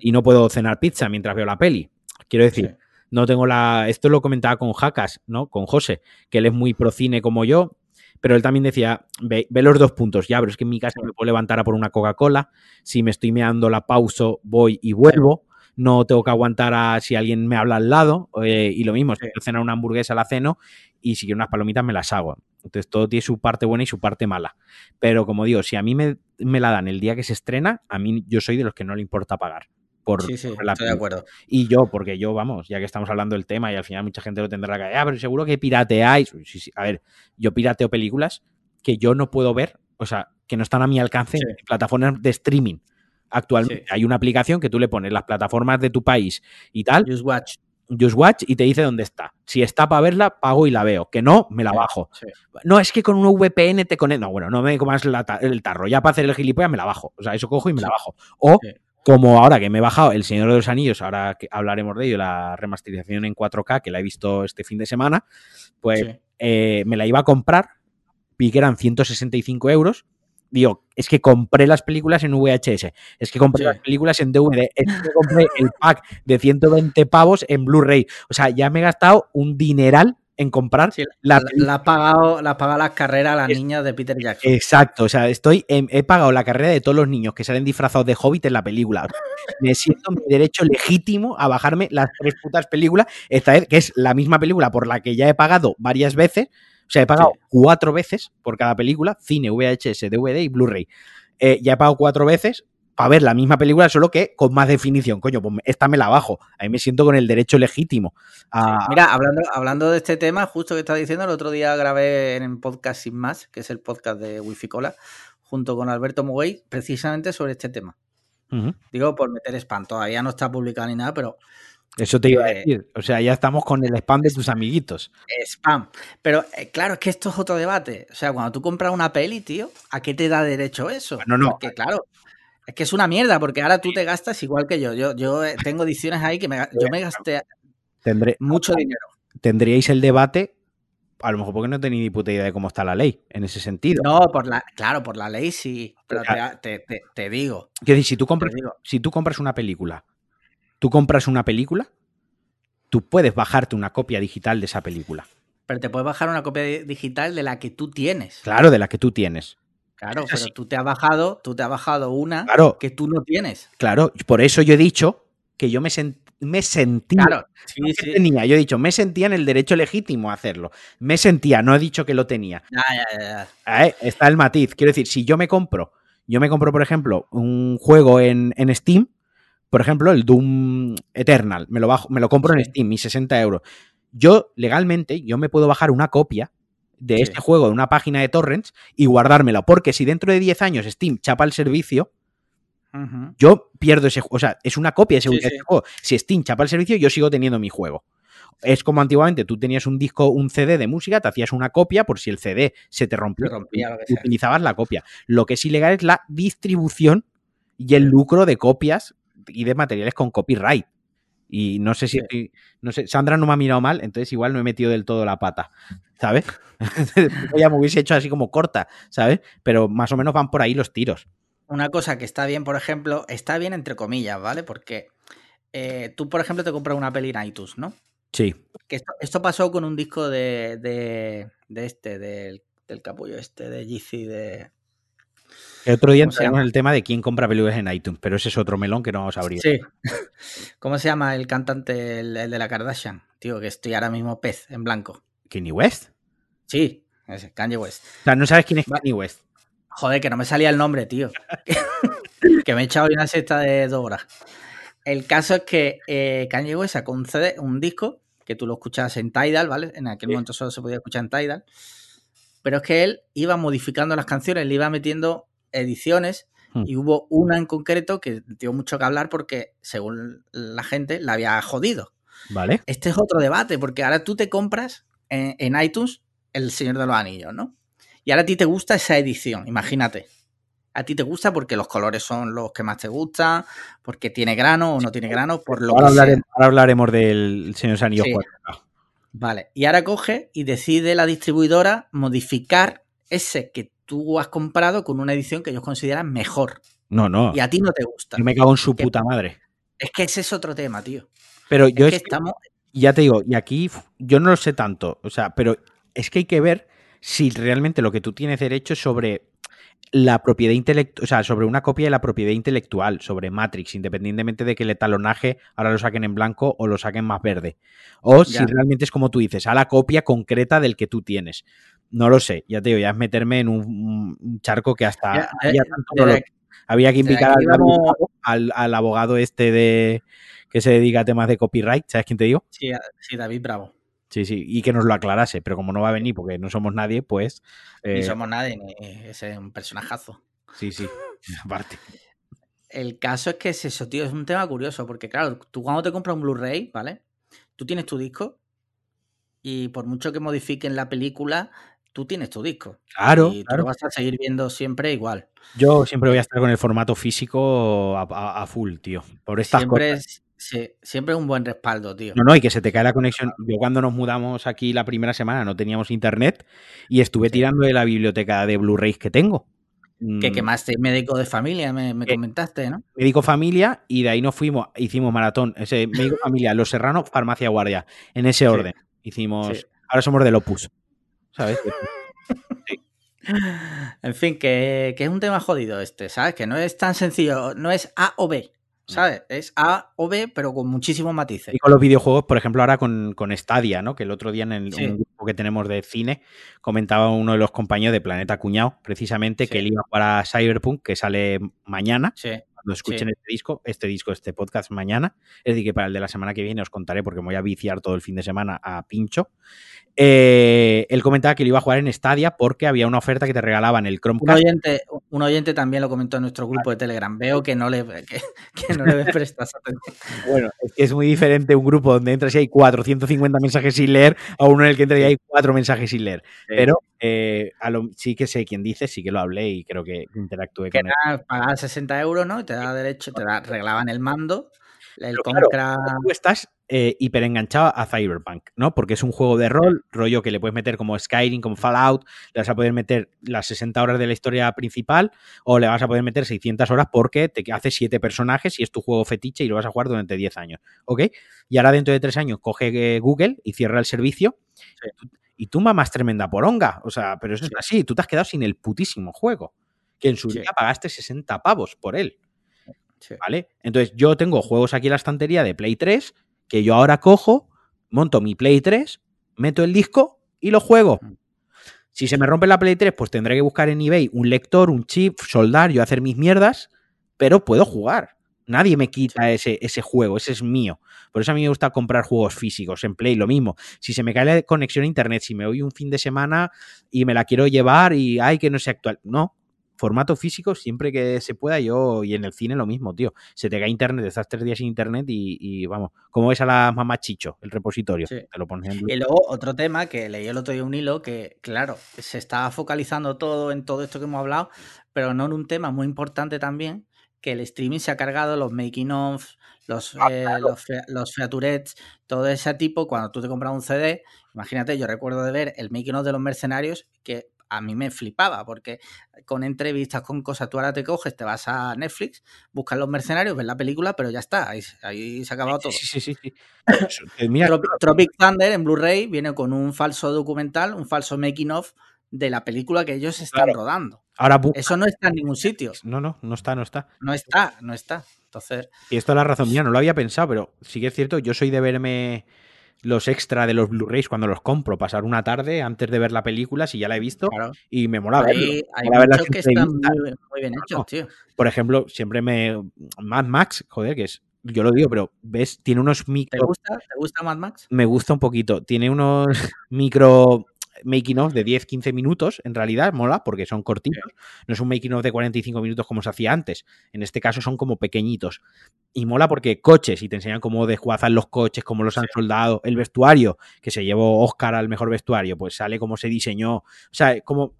Y no puedo cenar pizza mientras veo la peli. Quiero decir, no tengo la. Esto lo comentaba con Jacas, ¿no? Con José, que él es muy pro cine como yo, pero él también decía, ve, los dos puntos, ya, pero es que en mi casa me puedo levantar a por una Coca-Cola, si me estoy meando la pauso, voy y vuelvo, no tengo que aguantar a si alguien me habla al lado, eh, y lo mismo, si quiero cenar una hamburguesa la ceno, y si quiero unas palomitas me las hago. Entonces todo tiene su parte buena y su parte mala. Pero como digo, si a mí me, me la dan el día que se estrena, a mí yo soy de los que no le importa pagar sí, sí, estoy de acuerdo. Y yo, porque yo, vamos, ya que estamos hablando del tema y al final mucha gente lo tendrá que ah, pero seguro que pirateáis. A ver, yo pirateo películas que yo no puedo ver, o sea, que no están a mi alcance en plataformas de streaming. Actualmente hay una aplicación que tú le pones las plataformas de tu país y tal. Just Watch. Just Watch y te dice dónde está. Si está para verla, pago y la veo. Que no, me la bajo. No, es que con un VPN te conecto. No, bueno, no me comas el tarro. Ya para hacer el gilipollas me la bajo. O sea, eso cojo y me la bajo. O como ahora que me he bajado El Señor de los Anillos, ahora que hablaremos de ello, la remasterización en 4K, que la he visto este fin de semana, pues eh, me la iba a comprar, vi que eran 165 euros. Digo, es que compré las películas en VHS, es que compré las películas en DVD, es que compré el pack de 120 pavos en Blu-ray. O sea, ya me he gastado un dineral en comprar la, la, ha pagado, la pagado las carreras a las niñas de Peter Jackson. Exacto, o sea, estoy he pagado la carrera de todos los niños que salen disfrazados de Hobbit en la película. Me siento mi derecho legítimo a bajarme las tres putas películas, esta vez que es la misma película por la que ya he pagado varias veces. O sea, he pagado cuatro veces por cada película, cine, VHS, DVD y Blu-ray. Eh, ya he pagado cuatro veces para ver la misma película, solo que con más definición. Coño, pues esta me la bajo. Ahí me siento con el derecho legítimo. Mira, hablando, hablando de este tema, justo que estaba diciendo, el otro día grabé en Podcast Sin Más, que es el podcast de Wifi Cola, junto con Alberto Muguey, precisamente sobre este tema. Digo, por meter spam. Todavía no está publicado ni nada, pero. Eso te iba a decir. O sea, ya estamos con el spam de tus amiguitos. Spam. Pero eh, claro, es que esto es otro debate. O sea, cuando tú compras una peli, tío, ¿a qué te da derecho eso? No, no. Porque, claro, es que es una mierda, porque ahora tú te gastas igual que yo. Yo, yo eh, tengo ediciones ahí que me, yo me gasté Tendré, mucho dinero. Tendríais el debate, a lo mejor porque no tenéis ni puta idea de cómo está la ley en ese sentido. No, por la, claro, por la ley sí, pero te, te, digo. Quiero decir, si tú, compras, si tú compras una película, tú compras una película, tú puedes bajarte una copia digital de esa película. Pero te puedes bajar una copia digital de la que tú tienes. Claro, de la que tú tienes. Claro, pero tú te has bajado, tú te has bajado una que tú no tienes. Claro, por eso yo he dicho que yo me, me sentía. Claro, sí, sí. tenía. Yo he dicho, me sentía en el derecho legítimo a hacerlo. Me sentía, no he dicho que lo tenía. Ya, ya, ya. Eh, está el matiz. Quiero decir, si yo me compro, yo me compro, por ejemplo, un juego en, Steam, por ejemplo, el Doom Eternal, me lo, bajo, me lo compro en Steam, mis 60 euros. Yo, legalmente, yo me puedo bajar una copia de este juego de una página de torrents y guardármelo. Porque si dentro de 10 años Steam chapa el servicio, yo pierdo ese juego. O sea, es una copia de ese juego. Si Steam chapa el servicio, yo sigo teniendo mi juego. Es como antiguamente, tú tenías un disco, un CD de música, te hacías una copia por si el CD se te rompía, utilizabas la copia. Lo que es ilegal es la distribución y el lucro de copias y de materiales con copyright. Y no sé si. No sé, Sandra no me ha mirado mal, entonces igual no he metido del todo la pata, ¿sabes? ya me hubiese hecho así como corta, ¿sabes? Pero más o menos van por ahí los tiros. Una cosa que está bien, por ejemplo, está bien entre comillas, ¿vale? Porque eh, tú, por ejemplo, te compras una peli en iTunes, ¿no? Sí. Que esto, pasó con un disco de, de, de este, del, del capullo este, de Yeezy, de el otro día entramos el tema de quién compra películas en iTunes, pero ese es otro melón que no vamos a abrir. Sí. ¿Cómo se llama el cantante, el, de la Kardashian? Tío, que estoy ahora mismo pez en blanco. ¿Kanye West? Sí, ese, Kanye West. O sea, no sabes quién es Kanye West. Joder, que no me salía el nombre, tío. que me he echado una siesta de dos horas. El caso es que eh, Kanye West sacó un CD, un disco, que tú lo escuchabas en Tidal, ¿vale? En aquel momento solo se podía escuchar en Tidal. Pero es que él iba modificando las canciones, le iba metiendo ediciones hmm. y hubo una en concreto que dio mucho que hablar porque, según la gente, la había jodido. Vale. Este es otro debate, porque ahora tú te compras en, iTunes El Señor de los Anillos, ¿no? Y ahora a ti te gusta esa edición, imagínate. A ti te gusta porque los colores son los que más te gustan, porque tiene grano o no tiene grano, por lo ahora hablaremos, Ahora hablaremos del Señor de los Anillos Vale, y ahora coge y decide la distribuidora modificar ese que tú has comprado con una edición que ellos consideran mejor. No, no. Y a ti no te gusta. Yo me cago en su puta madre. Es que ese es otro tema, tío. Pero yo es que estamos... Ya te digo, y aquí yo no lo sé tanto, o sea, pero es que hay que ver si realmente lo que tú tienes derecho es sobre la propiedad intelectual, o sea, sobre una copia de la propiedad intelectual, sobre Matrix, independientemente de que el talonaje ahora lo saquen en blanco o lo saquen más verde. O si realmente es como tú dices, a la copia concreta del que tú tienes. No lo sé, ya te digo, ya es meterme en un, charco que hasta había que invitar al, abogado este de que se dedica a temas de copyright, ¿sabes quién te digo? Sí, sí, David Bravo. Sí, sí, y que nos lo aclarase, pero como no va a venir porque no somos nadie, pues... ni eh, somos nadie, ni es un personajazo. Sí, sí, aparte. El caso es que es eso, tío, es un tema curioso, porque claro, tú cuando te compras un Blu-ray, ¿vale? Tú tienes tu disco y por mucho que modifiquen la película, tú tienes tu disco. Claro. Y tú lo vas a seguir viendo siempre igual. Yo siempre voy a estar con el formato físico a, full, tío. Por estas siempre cosas. Es, sí, siempre es un buen respaldo, tío. No, no, y que se te cae la conexión. Yo cuando nos mudamos aquí la primera semana no teníamos internet y estuve tirando de la biblioteca de Blu-rays que tengo. Que mm. quemaste médico de familia, me, me comentaste, ¿no? Médico familia y de ahí nos fuimos, hicimos maratón. Ese médico familia, Los Serranos, Farmacia Guardia, en ese orden. Hicimos Ahora somos del Opus. ¿Sabes? En fin, que, que, es un tema jodido este, ¿sabes? Que no es tan sencillo, no es A o B, ¿sabes? Es A o B, pero con muchísimos matices. Y con los videojuegos, por ejemplo, ahora con, con Stadia, ¿no? Que el otro día en el, sí. un grupo que tenemos de cine comentaba uno de los compañeros de Planeta Cuñado, precisamente, sí. que él iba para Cyberpunk, que sale mañana. Sí. Cuando escuchen este disco, este disco, este podcast mañana. Es decir, que para el de la semana que viene os contaré porque me voy a viciar todo el fin de semana a pincho. Eh, él comentaba que lo iba a jugar en Stadia porque había una oferta que te regalaban el Chromecast. Un oyente, un oyente también lo comentó en nuestro grupo de Telegram. Veo que no le, que, que no le prestas atención. Bueno, es que es muy diferente un grupo donde entras y hay 450 mensajes sin leer a uno en el que entras y hay cuatro mensajes sin leer. Sí. Pero eh, a lo, sí que sé quién dice, sí que lo hablé y creo que interactué que con él. Pagar 60 euros, ¿no? Y te da derecho, te da, reglaban el mando. El claro, tú estás eh, hiper enganchado a Cyberpunk, ¿no? Porque es un juego de rol, rollo que le puedes meter como Skyrim, como Fallout, le vas a poder meter las 60 horas de la historia principal o le vas a poder meter 600 horas porque te hace 7 personajes y es tu juego fetiche y lo vas a jugar durante 10 años, ¿ok? Y ahora dentro de 3 años coge eh, Google y cierra el servicio sí. y tú mamas tremenda poronga, o sea, pero eso es así, tú te has quedado sin el putísimo juego, que en su sí. día pagaste 60 pavos por él. Sí. ¿Vale? Entonces, yo tengo juegos aquí en la estantería de Play 3 que yo ahora cojo, monto mi Play 3, meto el disco y lo juego. Si se me rompe la Play 3, pues tendré que buscar en eBay un lector, un chip, soldar, yo hacer mis mierdas, pero puedo jugar. Nadie me quita ese, ese juego, ese es mío. Por eso a mí me gusta comprar juegos físicos en Play, lo mismo. Si se me cae la conexión a internet, si me voy un fin de semana y me la quiero llevar y ay que no sea actual, no, formato físico siempre que se pueda. Yo, y en el cine lo mismo, tío. Se te cae internet, estás tres días sin internet y, y vamos, como ves a la mamá Chicho, el repositorio. Sí. Te lo pones en y luego otro tema que leí el otro día un hilo que, claro, se está focalizando todo en todo esto que hemos hablado, pero no en un tema muy importante también, que el streaming se ha cargado los making of, los, ah, eh, claro. los, los featurettes, todo ese tipo, cuando tú te compras un CD, imagínate, yo recuerdo de ver el making of de los mercenarios que a mí me flipaba, porque con entrevistas, con cosas, tú ahora te coges, te vas a Netflix, buscas los mercenarios, ves la película, pero ya está, ahí, ahí se ha acabado todo. Sí, sí, sí. sí. Tropic, Tropic Thunder en Blu-ray viene con un falso documental, un falso making of de la película que ellos están claro. rodando. Ahora Eso no está en ningún sitio. No, no, no está, no está. No está, no está. Entonces. Y esto es la razón mía, no lo había pensado, pero sí que es cierto, yo soy de verme los extra de los Blu-rays cuando los compro, pasar una tarde antes de ver la película, si ya la he visto, claro. y me mola verlo. Hay, hay mola que están muy, muy, bien hechos, tío. Por ejemplo, siempre me... Mad Max, joder, que es... Yo lo digo, pero ves, tiene unos micro... ¿Te gusta? ¿Te gusta Mad Max? Me gusta un poquito. Tiene unos micro making of de 10-15 minutos, en realidad, mola, porque son cortitos. No es un making of de 45 minutos como se hacía antes. En este caso son como pequeñitos. Y mola porque coches, y te enseñan cómo desguazan los coches, cómo los han sí. soldado. El vestuario, que se llevó Oscar al mejor vestuario, pues sale cómo se diseñó. O sea, como.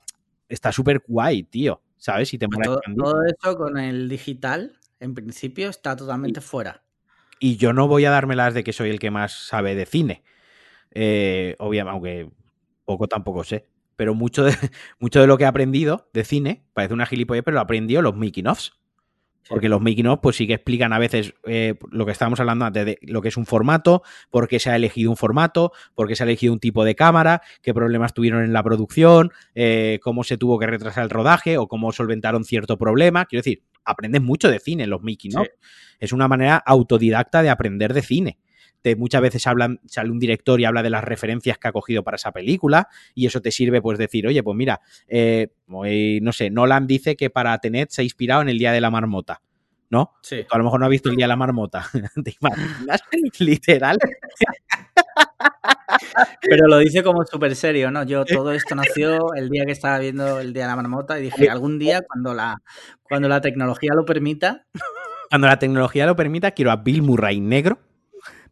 Está súper guay, tío. ¿Sabes? Y te mola. Todo, todo eso con el digital, en principio, está totalmente y, fuera. Y yo no voy a dármelas de que soy el que más sabe de cine. Eh, obviamente, aunque poco tampoco sé. Pero mucho de, mucho de lo que he aprendido de cine, parece una gilipollez, pero lo aprendió los making offs. Porque los making of, pues sí que explican a veces eh, lo que estábamos hablando antes de lo que es un formato, por qué se ha elegido un formato, por qué se ha elegido un tipo de cámara, qué problemas tuvieron en la producción, eh, cómo se tuvo que retrasar el rodaje o cómo solventaron cierto problema. Quiero decir, aprendes mucho de cine en los making. Sí. Es una manera autodidacta de aprender de cine. Te, muchas veces hablan, sale un director y habla de las referencias que ha cogido para esa película y eso te sirve pues decir, oye, pues mira, eh, no sé, Nolan dice que para Tenet se ha inspirado en el Día de la Marmota. ¿No? Sí. a lo mejor no ha visto el Día de la Marmota. ¿Te imaginas? Literal. Pero lo dice como súper serio, ¿no? Yo todo esto nació el día que estaba viendo el Día de la Marmota y dije, algún día cuando la, cuando la tecnología lo permita. Cuando la tecnología lo permita, quiero a Bill Murray negro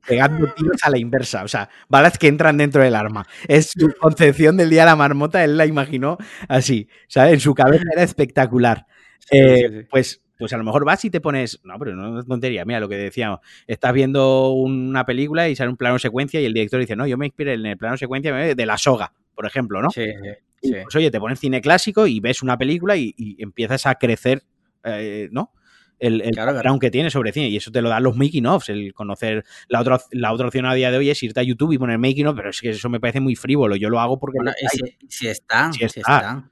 pegando tiros a la inversa. O sea, balas que entran dentro del arma. Es su concepción del día de la marmota, él la imaginó así. ¿sabes? En su cabeza era espectacular. Sí, eh, sí, sí. Pues, pues a lo mejor vas y te pones. No, pero no es tontería. Mira lo que decíamos. Estás viendo una película y sale un plano secuencia y el director dice, no, yo me inspiré en el plano secuencia de la soga, por ejemplo, ¿no? Sí, y, pues oye, te pones cine clásico y ves una película y, y empiezas a crecer, eh, ¿no? el, el que tiene sobre cine. Y eso te lo dan los making offs, el conocer. La otra, la otra opción a día de hoy es irte a YouTube y poner making of, pero es que eso me parece muy frívolo. Yo lo hago porque. si, están, si, están. Si está,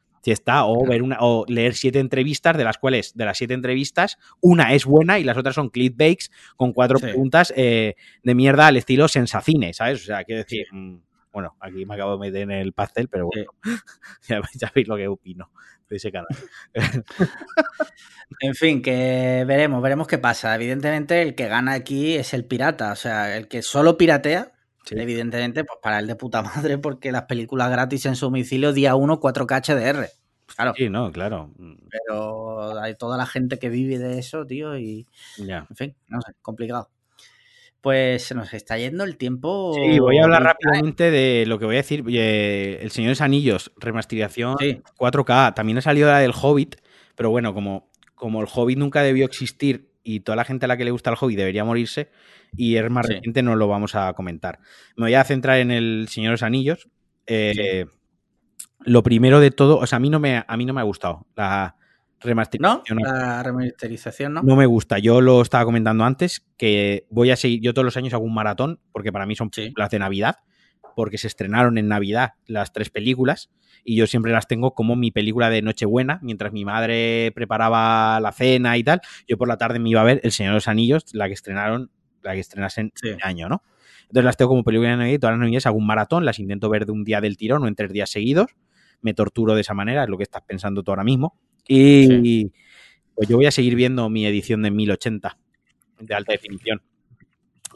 o ver una, o leer siete entrevistas, de las cuales, de las siete entrevistas, una es buena y las otras son clickbaits con cuatro preguntas eh, de mierda al estilo sensacine, ¿sabes? O sea, quiero decir, mm, bueno, aquí me acabo de meter en el pastel, pero bueno, ya, ya, veis lo que opino de ese canal. en fin, que veremos, veremos qué pasa. Evidentemente, el que gana aquí es el pirata, o sea, el que solo piratea. Evidentemente, pues para el de puta madre, porque las películas gratis en su domicilio, día 1, 4K HDR. Claro. Sí, no, claro. Pero hay toda la gente que vive de eso, tío, y. En fin, no sé, complicado. Pues se nos está yendo el tiempo. Sí, voy a hablar rápidamente de lo que voy a decir. El Señor de Anillos, remasterización 4K. También ha salido la del Hobbit, pero bueno, como, como el Hobbit nunca debió existir y toda la gente a la que le gusta el Hobbit debería morirse, y es más reciente, no lo vamos a comentar. Me voy a centrar en el Señor de los Anillos. Eh, lo primero de todo, o sea, a mí no me, a mí no me ha gustado la, remasterización. ¿No? La remasterización, ¿no? No me gusta. Yo lo estaba comentando antes, que voy a seguir, yo todos los años hago un maratón, porque para mí son películas de Navidad, porque se estrenaron en Navidad las tres películas, y yo siempre las tengo como mi película de Nochebuena, mientras mi madre preparaba la cena y tal, yo por la tarde me iba a ver El Señor de los Anillos, la que estrenaron, la que estrenasen en año, ¿no? Entonces las tengo como película de Navidad y todas las navidades hago un maratón, las intento ver de un día del tirón o en tres días seguidos, me torturo de esa manera, es lo que estás pensando tú ahora mismo. Y pues yo voy a seguir viendo mi edición de 1080 de alta definición.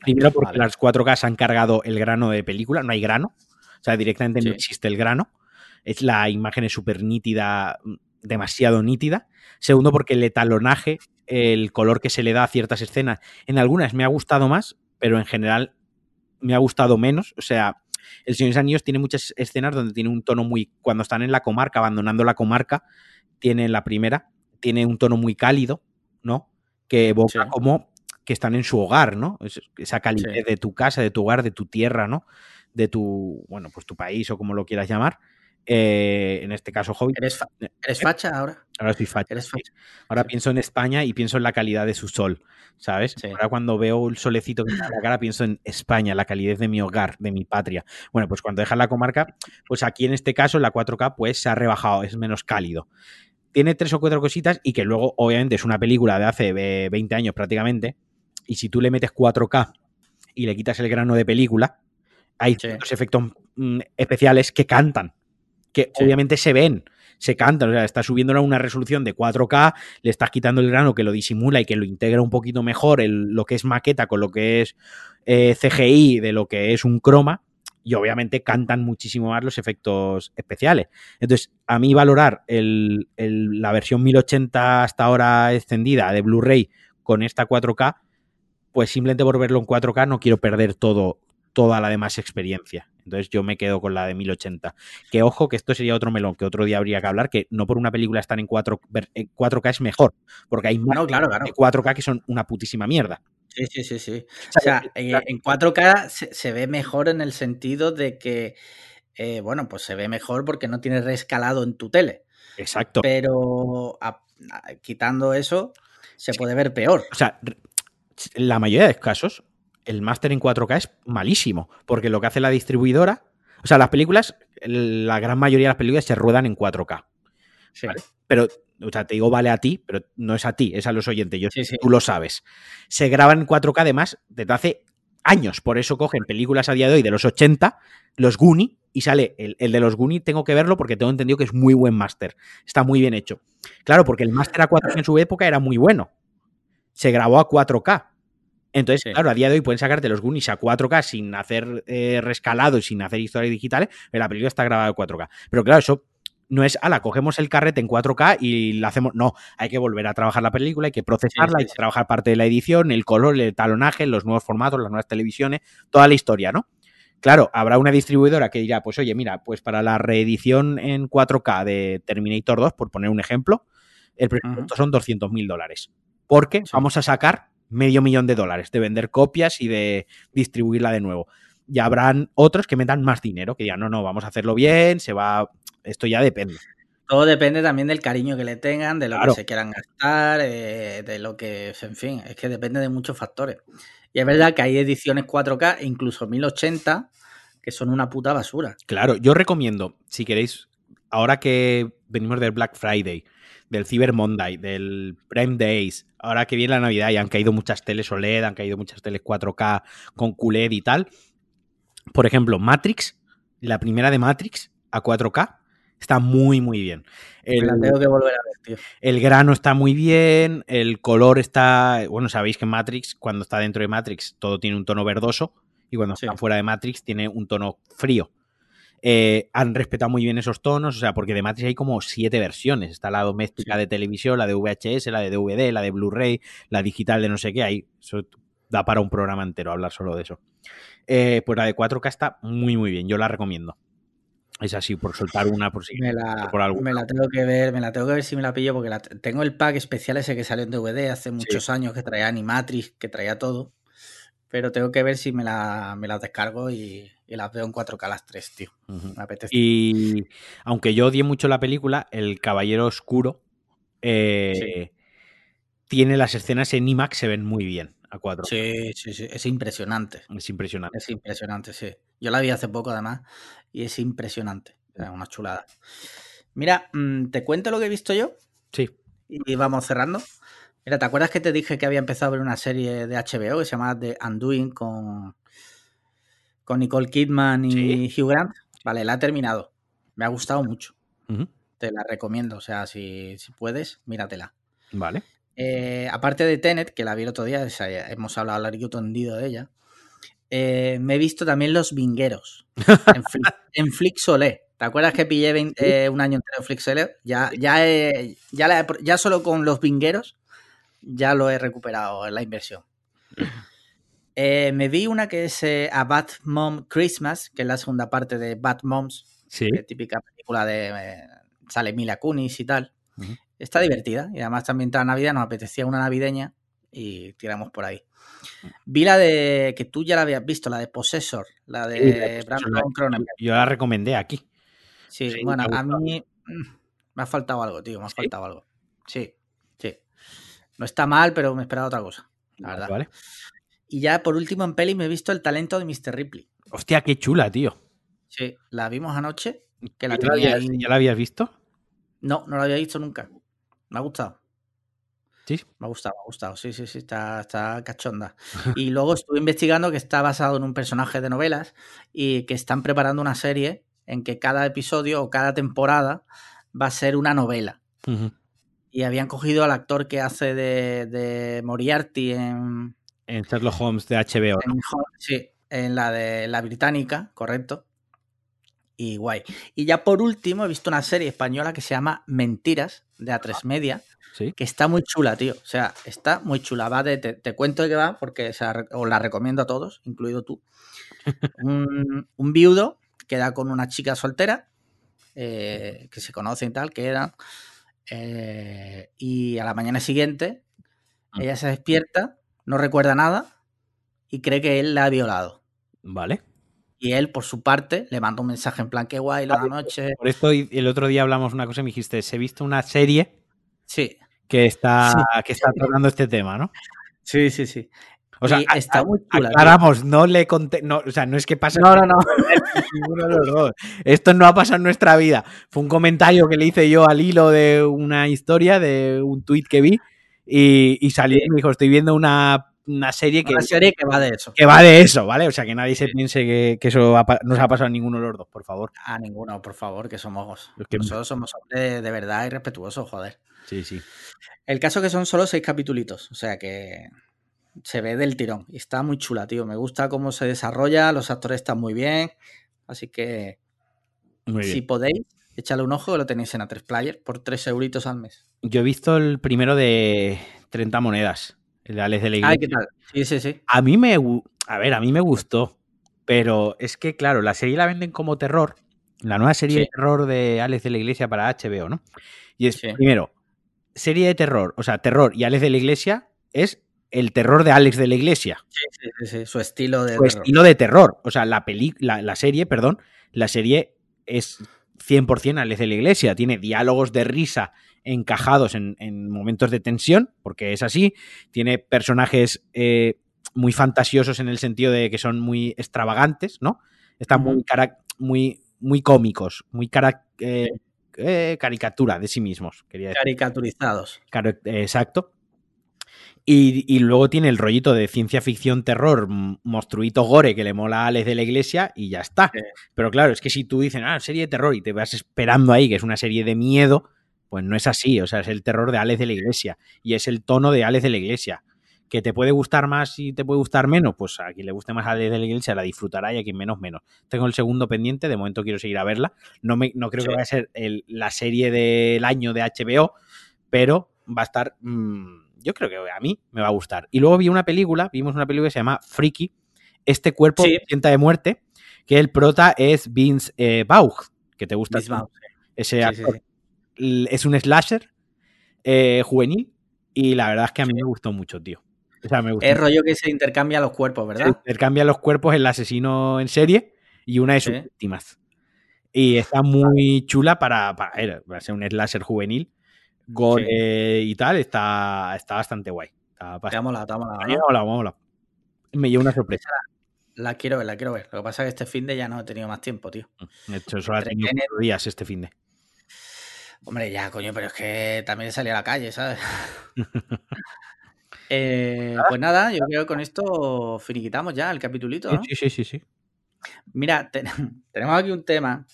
Primero porque las 4K se han cargado el grano de película, no hay grano, o sea, directamente no existe el grano. Es la imagen es súper nítida, demasiado nítida. Segundo porque el etalonaje, el color que se le da a ciertas escenas, en algunas me ha gustado más, pero en general me ha gustado menos. O sea, el Señor de los Anillos tiene muchas escenas donde tiene un tono muy. Cuando están en la comarca, abandonando la comarca, tiene la primera, tiene un tono muy cálido, ¿no? Que evoca como que están en su hogar, ¿no? esa calidez de tu casa, de tu hogar, de tu tierra, ¿no? De tu, bueno, pues tu país o como lo quieras llamar. Eh, en este caso, Hobbit. ¿Eres, eh, facha ahora? Ahora soy facha. Ahora pienso en España y pienso en la calidad de su sol, ¿sabes? Ahora cuando veo el solecito que me da la cara, pienso en España, la calidez de mi hogar, de mi patria. Bueno, pues cuando dejas la comarca, pues aquí en este caso, la 4K, pues se ha rebajado, es menos cálido tiene tres o cuatro cositas y que luego, obviamente, es una película de hace 20 años prácticamente. Y si tú le metes 4K y le quitas el grano de película, hay efectos mm, especiales que cantan, que obviamente se ven, se cantan. O sea, estás subiendo a una resolución de 4K, le estás quitando el grano que lo disimula y que lo integra un poquito mejor lo que es maqueta con lo que es eh, CGI de lo que es un croma y obviamente cantan muchísimo más los efectos especiales. Entonces, a mí valorar la versión 1080 hasta ahora extendida de Blu-ray con esta 4K, pues simplemente por verlo en 4K no quiero perder todo, toda la demás experiencia. Entonces yo me quedo con la de 1080. Que ojo, que esto sería otro melón, que otro día habría que hablar, que no por una película estar en 4, k es mejor, porque hay más claro, 4K que son una putísima mierda. Sí, sí, sí, sí. O sea, en 4K se, ve mejor en el sentido de que, eh, bueno, pues se ve mejor porque no tienes rescalado en tu tele. Exacto. Pero quitando eso, se puede ver peor. O sea, la mayoría de casos, el máster en 4K es malísimo, porque lo que hace la distribuidora, o sea, las películas, la gran mayoría de las películas se ruedan en 4K. Sí. Pero o sea, te digo vale a ti, pero no es a ti, es a los oyentes, yo, tú lo sabes. Se graban en 4K además desde hace años, por eso cogen películas a día de hoy de los 80, los Goonie, y sale el, de los Goonie, tengo que verlo porque tengo entendido que es muy buen máster, está muy bien hecho. Claro, porque el máster a 4K en su época era muy bueno, se grabó a 4K. Entonces, claro, a día de hoy pueden sacarte los Goonies a 4K sin hacer eh, rescalado y sin hacer historias digitales, pero la película está grabada a 4K. Pero claro, eso no es, ala, cogemos el carrete en 4K y la hacemos. No, hay que volver a trabajar la película, hay que procesarla, hay que trabajar parte de la edición, el color, el talonaje, los nuevos formatos, las nuevas televisiones, toda la historia, ¿no? Claro, habrá una distribuidora que dirá, pues oye, mira, pues para la reedición en 4K de Terminator 2, por poner un ejemplo, el presupuesto son 200 mil dólares. Porque vamos a sacar medio millón de dólares de vender copias y de distribuirla de nuevo. Y habrán otros que metan más dinero, que digan, no, no, vamos a hacerlo bien, se va esto ya depende. Todo depende también del cariño que le tengan, de lo que se quieran gastar, eh, de lo que, en fin, es que depende de muchos factores. Y es verdad que hay ediciones 4K, incluso 1080, que son una puta basura. Claro, yo recomiendo, si queréis, ahora que venimos del Black Friday, del Cyber Monday, del Prime Days, ahora que viene la Navidad y han caído muchas teles OLED, han caído muchas teles 4K con QLED y tal. Por ejemplo, Matrix, la primera de Matrix a 4K, Está muy, muy bien. El, tengo que volver a ver, tío. El grano está muy bien, el color está. Bueno, sabéis que Matrix, cuando está dentro de Matrix, todo tiene un tono verdoso y cuando está fuera de Matrix tiene un tono frío. Eh, han respetado muy bien esos tonos, o sea, porque de Matrix hay como siete versiones. Está la doméstica de televisión, la de VHS, la de DVD, la de Blu-ray, la digital de no sé qué. Ahí eso da para un programa entero hablar solo de eso. Eh, pues la de 4K está muy, muy bien. Yo la recomiendo. Es así, por soltar una por si me la, Me la tengo que ver, me la tengo que ver si me la pillo, porque tengo el pack especial ese que salió en DVD hace muchos años, que traía Animatrix, que traía todo. Pero tengo que ver si me la, me descargo y, las veo en 4K las 3, tío. Me apetece. Y aunque yo odié mucho la película, El Caballero Oscuro eh, tiene las escenas en IMAX, se ven muy bien a 4 Sí, sí, sí, es impresionante. Es impresionante. Es impresionante, sí. Yo la vi hace poco además y es impresionante. Es una chulada. Mira, mm, ¿te cuento lo que he visto yo? Sí. Y vamos cerrando. Mira, ¿te acuerdas que te dije que había empezado a ver una serie de HBO que se llama The Undoing con, con Nicole Kidman y Hugh Grant? Vale, la he terminado. Me ha gustado mucho. Te la recomiendo. O sea, si, si puedes, míratela. Vale. Eh, aparte de Tenet, que la vi el otro día, hemos hablado largo y tendido de ella, eh, me he visto también Los Vingueros en, Flixolé. ¿Te acuerdas que pillé eh, un año entero en Flixolé? Ya, ya, ya, ya solo con Los Vingueros ya lo he recuperado en la inversión. me vi una que es A Bad Mom Christmas, que es la segunda parte de Bad Moms, típica película de sale Mila Kunis y tal. Está divertida y además también está Navidad, nos apetecía una navideña y tiramos por ahí. Vi la de que tú ya la habías visto, la de Possessor, la de Brandon Cronenberg. Yo la recomendé aquí. Sí, bueno, a mí mm, me ha faltado algo, tío, me ha faltado algo. Sí, sí. No está mal, pero me esperaba otra cosa, la verdad. Vale. Y ya por último en peli me he visto el talento de Mr. Ripley. Hostia, qué chula, tío. Sí, la vimos anoche. Que la ¿Ya la habías visto? No, no la había visto nunca. Me ha gustado. Sí. Me ha gustado, me ha gustado. Sí, sí, sí, está, está cachonda. Y luego estuve investigando que está basado en un personaje de novelas y que están preparando una serie en que cada episodio o cada temporada va a ser una novela. Y habían cogido al actor que hace de, Moriarty en. En Sherlock Holmes de HBO. sí, en la de la británica, correcto. Y guay. Y ya por último he visto una serie española que se llama Mentiras, de A3 Media, que está muy chula, tío. O sea, está muy chula. Va de, te, cuento de qué va, porque os la recomiendo a todos, incluido tú. un, viudo queda con una chica soltera, eh, que se conocen y tal, que era. Eh, y a la mañana siguiente, mm. ella se despierta, no recuerda nada y cree que él la ha violado. Vale. Y él, por su parte, le manda un mensaje en plan, qué guay la noche. Por esto el otro día hablamos una cosa y me dijiste, he visto una serie sí. que está, que está tratando este tema, ¿no? Sí, sí, sí. O sea, está muy chula, aclaramos, no le conté, no, o sea, no es que pase. No, no, no. Esto no ha pasado en nuestra vida. Fue un comentario que le hice yo al hilo de una historia, de un tuit que vi, y, y salí y me dijo, estoy viendo una una serie que, serie que va de eso. Que va de eso, ¿vale? O sea, que nadie se piense que, eso no se ha pasado a ninguno de los dos, por favor. A ninguno, por favor, que somos. Nosotros somos hombres de verdad y respetuosos, joder. Sí, sí. El caso que son solo seis capítulos, o sea que se ve del tirón. Y está muy chula, tío. Me gusta cómo se desarrolla, los actores están muy bien. Así que si podéis, échale un ojo, lo tenéis en A3 Player por 3 euritos al mes. Yo he visto el primero de 30 monedas el de Alex de la Iglesia. ¿qué tal? Sí, sí, sí. A mí me, a ver, a mí me gustó, pero es que, claro, la serie la venden como terror, la nueva serie de terror de Alex de la Iglesia para HBO, ¿no? Y es, primero, serie de terror, o sea, terror y Alex de la Iglesia es el terror de Alex de la Iglesia. Sí, sí, sí, su estilo de su estilo de terror. O sea, la, peli, la, serie, perdón, la serie es 100% Alex de la Iglesia. Tiene diálogos de risa encajados en, momentos de tensión, porque es así. Tiene personajes eh, muy fantasiosos en el sentido de que son muy extravagantes, ¿no? Están muy, muy, muy cómicos, muy eh, eh, caricatura de sí mismos. Quería Caricaturizados. exacto. Y, luego tiene el rollito de ciencia ficción, terror, monstruito gore que le mola a Alex de la Iglesia y ya está. Pero claro, es que si tú dices, ah, serie de terror y te vas esperando ahí que es una serie de miedo, pues no es así. O sea, es el terror de Alex de la Iglesia y es el tono de Alex de la Iglesia. ¿Que te puede gustar más y te puede gustar menos? Pues a quien le guste más Alex de la Iglesia la disfrutará y a quien menos, menos. Tengo el segundo pendiente, de momento quiero seguir a verla. No, me, no creo que vaya a ser la serie del año de HBO, pero va a estar... Mm, yo creo que a mí me va a gustar. Y luego vi una película, vimos una película que se llama Freaky, Este cuerpo sienta de muerte, que el prota es Vince eh, que te gusta. ese Es un slasher eh, juvenil y la verdad es que a mí me gustó mucho, tío. Es rollo que se intercambia los cuerpos, ¿verdad? Se intercambia los cuerpos el asesino en serie y una de sus víctimas. Y está muy chula para, para, para ser un slasher juvenil gore y tal, está, está bastante guay. Está mola, Me lleva una sorpresa. La, quiero ver, la quiero ver. Lo que pasa es que este fin de ya no he tenido más tiempo, tío. De hecho, solo ha tenido días este fin de. Hombre, ya, coño, pero es que también salí a la calle, ¿sabes? Eh, pues nada, yo creo que con esto finiquitamos ya el capitulito, ¿no? Sí, sí, sí, sí. Mira, tenemos aquí un tema,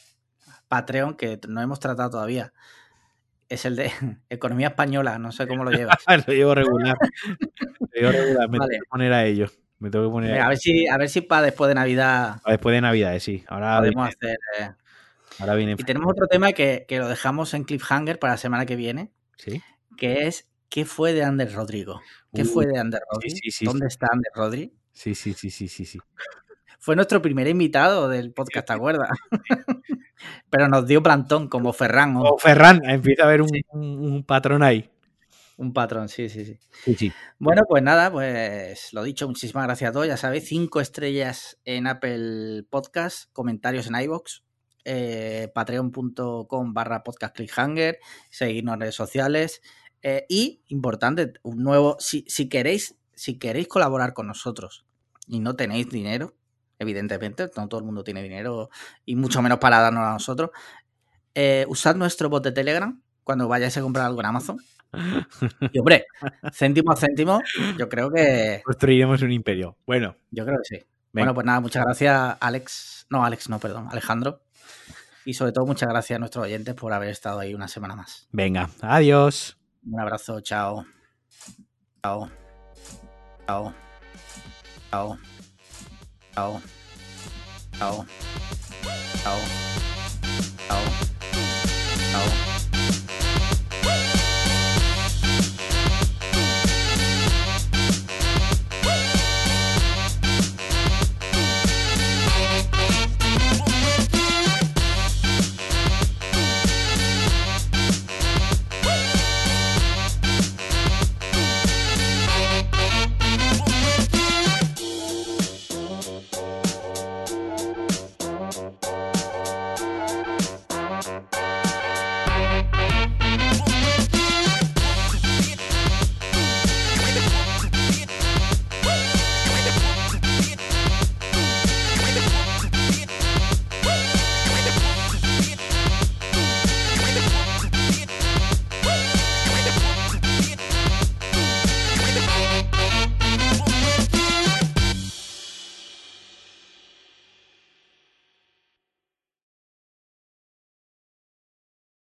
Patreon, que no hemos tratado todavía es el de economía española, no sé cómo lo llevas. lo llevo regular. lo llevo regular, me tengo que poner a ello. Me tengo que poner a, ver si, a ver si para después de Navidad. Para después de Navidad, sí. Ahora podemos hacer. Eh, ahora viene. Y tenemos otro tema que, que, lo dejamos en cliffhanger para la semana que viene. Sí. Que es ¿qué fue de Ander Rodrigo? ¿Qué uh, fue de Ander Rodrigo? ¿Dónde está Ander Rodrigo? Sí, sí, sí, sí, sí, sí. Fue nuestro primer invitado del podcast, ¿te acuerdas? Pero nos dio plantón como Ferran. O Ferran, empieza a haber un, patrón ahí. Un patrón, sí, sí, sí, sí, sí. Bueno, pues nada, pues lo dicho, muchísimas gracias a todos. Ya sabéis, cinco estrellas en Apple Podcast, comentarios en iBox, eh, patreon.com barra podcast clickhanger, seguirnos en redes sociales. Eh, y, importante, un nuevo, si, si, queréis, si queréis colaborar con nosotros y no tenéis dinero, evidentemente, no todo el mundo tiene dinero y mucho menos para darnos a nosotros. Eh, usad nuestro bot de Telegram cuando vayáis a comprar algo en Amazon. Y hombre, céntimo a céntimo, yo creo que. Construiremos un imperio. Bueno. Yo creo que sí. Bueno, pues nada, muchas gracias, Alex. No, Alex, no, perdón, Alejandro. Y sobre todo, muchas gracias a nuestros oyentes por haber estado ahí una semana más. Venga, adiós. Un abrazo, chao. Chao. Chao. Chao. Oh. Oh. Oh. Oh. Oh.